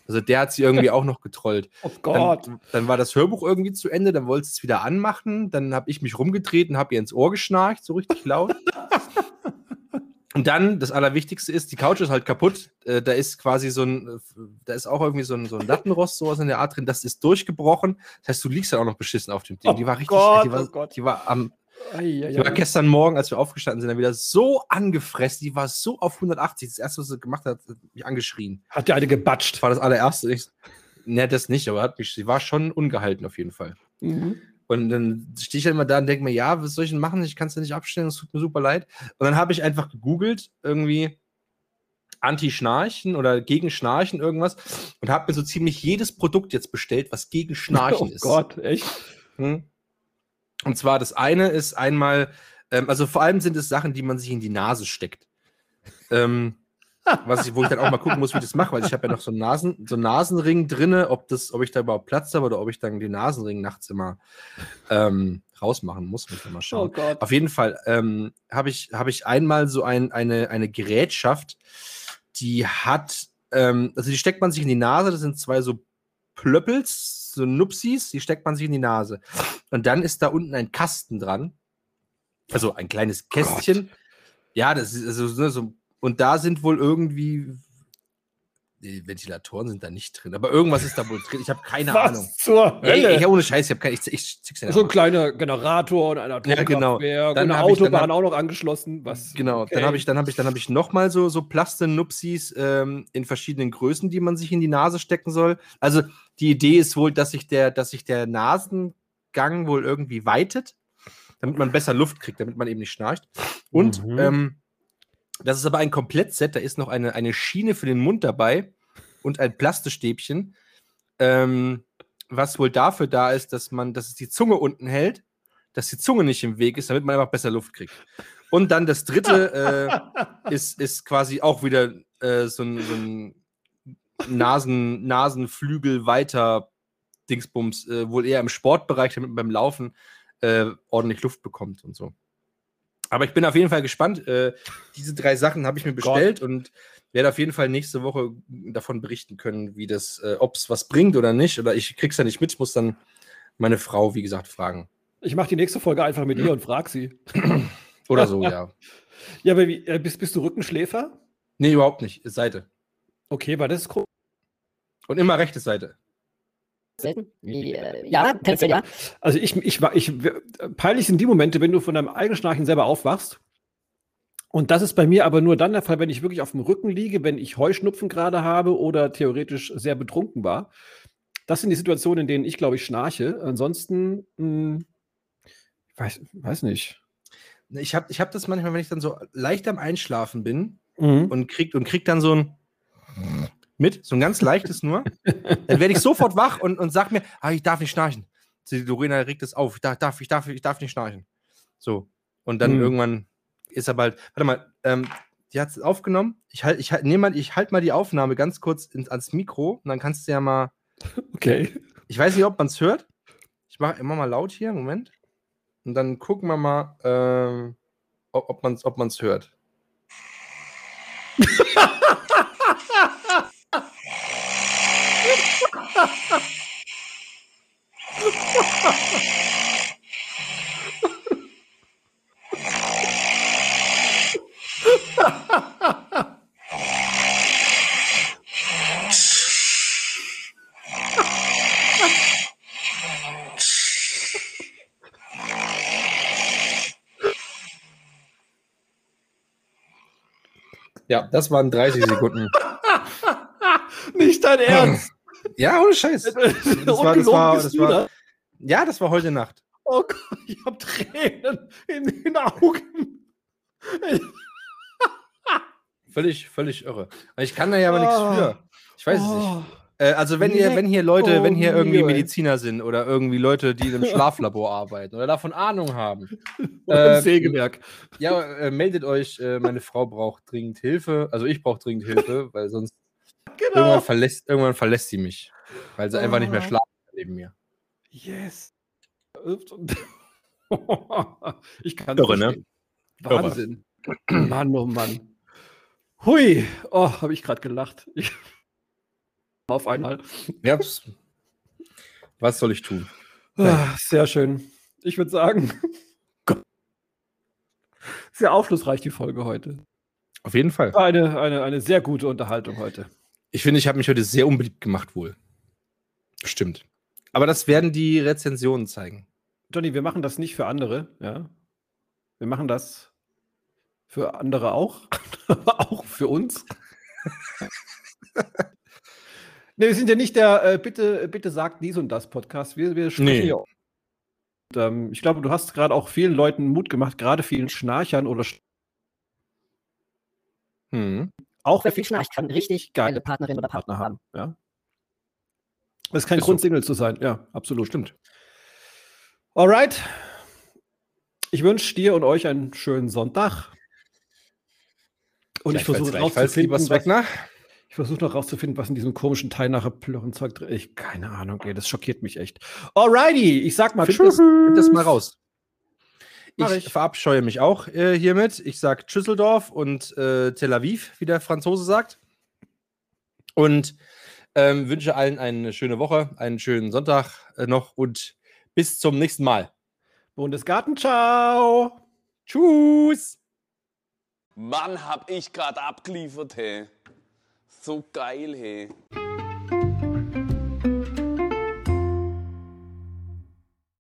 Also der hat sie irgendwie auch noch getrollt. Oh Gott. Dann, dann, war das Hörbuch irgendwie zu Ende, dann wollte sie es wieder anmachen. Dann habe ich mich rumgedreht und habe ihr ins Ohr geschnarcht, so richtig laut. Und dann, das Allerwichtigste ist, die Couch ist halt kaputt. Äh, da ist quasi so ein, äh, da ist auch irgendwie so ein, so ein Lattenrost, sowas in der Art drin. Das ist durchgebrochen. Das heißt, du liegst dann auch noch beschissen auf dem Ding. Oh die war richtig, Gott, die, war, oh die war am, die war gestern Morgen, als wir aufgestanden sind, dann wieder so angefressen. Die war so auf 180. Das erste, was sie gemacht hat, hat mich angeschrien. Hat die eine gebatscht? War das allererste. Ich, ne, das nicht, aber hat mich, sie war schon ungehalten auf jeden Fall. Mhm. Und dann stehe ich halt immer da und denke mir, ja, was soll ich denn machen? Ich kann es ja nicht abstellen, es tut mir super leid. Und dann habe ich einfach gegoogelt, irgendwie Anti-Schnarchen oder gegen Schnarchen irgendwas und habe mir so ziemlich jedes Produkt jetzt bestellt, was gegen Schnarchen oh ist. Oh Gott, echt? Hm? Und zwar das eine ist einmal, ähm, also vor allem sind es Sachen, die man sich in die Nase steckt. Ähm, was ich, wo ich dann auch mal gucken muss, wie ich das mache, weil ich habe ja noch so einen, Nasen, so einen Nasenring drinne, ob, das, ob ich da überhaupt Platz habe oder ob ich dann den Nasenring nachts immer ähm, rausmachen muss. Muss ich mal schauen. Oh Auf jeden Fall ähm, habe ich, hab ich einmal so ein, eine, eine Gerätschaft, die hat, ähm, also die steckt man sich in die Nase, das sind zwei so Plöppels, so Nupsis, die steckt man sich in die Nase. Und dann ist da unten ein Kasten dran. Also ein kleines Kästchen. Gott. Ja, das ist also ne, so. Und da sind wohl irgendwie die Ventilatoren sind da nicht drin, aber irgendwas ist da wohl drin. Ich habe keine Was Ahnung. Zur Hölle? Ich, ich, ohne Scheiß, ich habe keine. Ich, ich, ich so ein kleiner Generator und ein Atomkraftwerk ja, genau. dann und eine Autobahn dann, auch noch angeschlossen. Was, genau, okay. dann habe ich, dann habe ich, dann habe ich noch mal so so Plastenupsis ähm, in verschiedenen Größen, die man sich in die Nase stecken soll. Also die Idee ist wohl, dass sich der, dass sich der Nasengang wohl irgendwie weitet, damit man besser Luft kriegt, damit man eben nicht schnarcht. Und mhm. ähm, das ist aber ein Komplettset. Da ist noch eine, eine Schiene für den Mund dabei und ein Plastestäbchen, ähm, was wohl dafür da ist, dass man, dass es die Zunge unten hält, dass die Zunge nicht im Weg ist, damit man einfach besser Luft kriegt. Und dann das dritte äh, ist, ist quasi auch wieder äh, so ein, so ein Nasen, Nasenflügel weiter Dingsbums, äh, wohl eher im Sportbereich, damit man beim Laufen äh, ordentlich Luft bekommt und so. Aber ich bin auf jeden Fall gespannt. Äh, diese drei Sachen habe ich mir bestellt Gott. und werde auf jeden Fall nächste Woche davon berichten können, wie das, äh, ob es was bringt oder nicht. Oder ich krieg's ja nicht mit, ich muss dann meine Frau, wie gesagt, fragen. Ich mache die nächste Folge einfach mit ihr und frage sie. oder so, ja. Ja, aber wie, äh, bist, bist du Rückenschläfer? Nee, überhaupt nicht. Seite. Okay, weil das ist cool. Und immer rechte Seite selten? Ja, tendenziell ja. Also ich, ich, ich, peinlich sind die Momente, wenn du von deinem eigenen Schnarchen selber aufwachst. Und das ist bei mir aber nur dann der Fall, wenn ich wirklich auf dem Rücken liege, wenn ich Heuschnupfen gerade habe oder theoretisch sehr betrunken war. Das sind die Situationen, in denen ich, glaube ich, schnarche. Ansonsten, mh, hm, ich weiß, weiß nicht. Ich habe ich hab das manchmal, wenn ich dann so leicht am Einschlafen bin mhm. und, krieg, und krieg dann so ein mit, so ein ganz leichtes nur. Dann werde ich sofort wach und, und sag mir, ah, ich darf nicht schnarchen. Die Lorena regt es auf, ich darf, ich darf, ich darf nicht schnarchen. So. Und dann hm. irgendwann ist er bald, warte mal, ähm, die hat es aufgenommen. Ich halt, ich halt, mal, ich halt mal die Aufnahme ganz kurz ins, ans Mikro und dann kannst du ja mal. Okay. Ich weiß nicht, ob man es hört. Ich mache immer mal laut hier, Moment. Und dann gucken wir mal, ähm, ob man es ob man's hört. Ja, das waren 30 Sekunden. Nicht dein Ernst. Ja, ohne Scheiß. Das war, das war, das war, ja, das war heute Nacht. Oh Gott, ich habe Tränen in den Augen. völlig, völlig irre. Ich kann da ja aber oh. nichts für. Ich weiß oh. es nicht. Äh, also wenn ihr, wenn hier Leute, wenn hier irgendwie Mediziner sind oder irgendwie Leute, die im Schlaflabor arbeiten oder davon Ahnung haben. Oder äh, Sägewerk. Ja, äh, meldet euch, äh, meine Frau braucht dringend Hilfe. Also ich brauche dringend Hilfe, weil sonst genau. irgendwann, verlässt, irgendwann verlässt sie mich. Weil sie oh. einfach nicht mehr schlafen neben mir. Yes. ich kann Irre, ne? Wahnsinn. Mann, oh Mann. Hui, oh, habe ich gerade gelacht. Ich auf einmal. Ja, was soll ich tun? Ah, sehr schön. Ich würde sagen, sehr aufschlussreich die Folge heute. Auf jeden Fall. Eine, eine, eine sehr gute Unterhaltung heute. Ich finde, ich habe mich heute sehr unbeliebt gemacht, wohl. Stimmt. Aber das werden die Rezensionen zeigen. Johnny, wir machen das nicht für andere, ja. Wir machen das für andere auch, auch für uns. Ne, wir sind ja nicht der äh, bitte, bitte sagt dies und das Podcast. Wir, wir sprechen nee. ja. Und, ähm, ich glaube, du hast gerade auch vielen Leuten Mut gemacht, gerade vielen Schnarchern oder Sch hm. Auch wer viel schnarcht, kann richtig geile Partnerin oder Partner haben. Ja. Das ist kein ist Grund, so. Single zu sein. Ja, absolut. Stimmt. Alright. Ich wünsche dir und euch einen schönen Sonntag. Und ich versuche rauszufinden, was, ich versuche noch rauszufinden, was in diesem komischen Teil nachher Plörrenzeug drin ist. Keine Ahnung, ey, das schockiert mich echt. Alrighty, ich sag mal find tschüss. Das, find das mal raus. Ich, ich, verabscheue mich auch äh, hiermit. Ich sag Düsseldorf und äh, Tel Aviv, wie der Franzose sagt. Und Ähm, wünsche allen eine schöne Woche, einen schönen Sonntag äh, noch und bis zum nächsten Mal. Bundesgarten, ciao. Tschüss. Mann, hab ich gerade abgeliefert, hey. So geil, hey.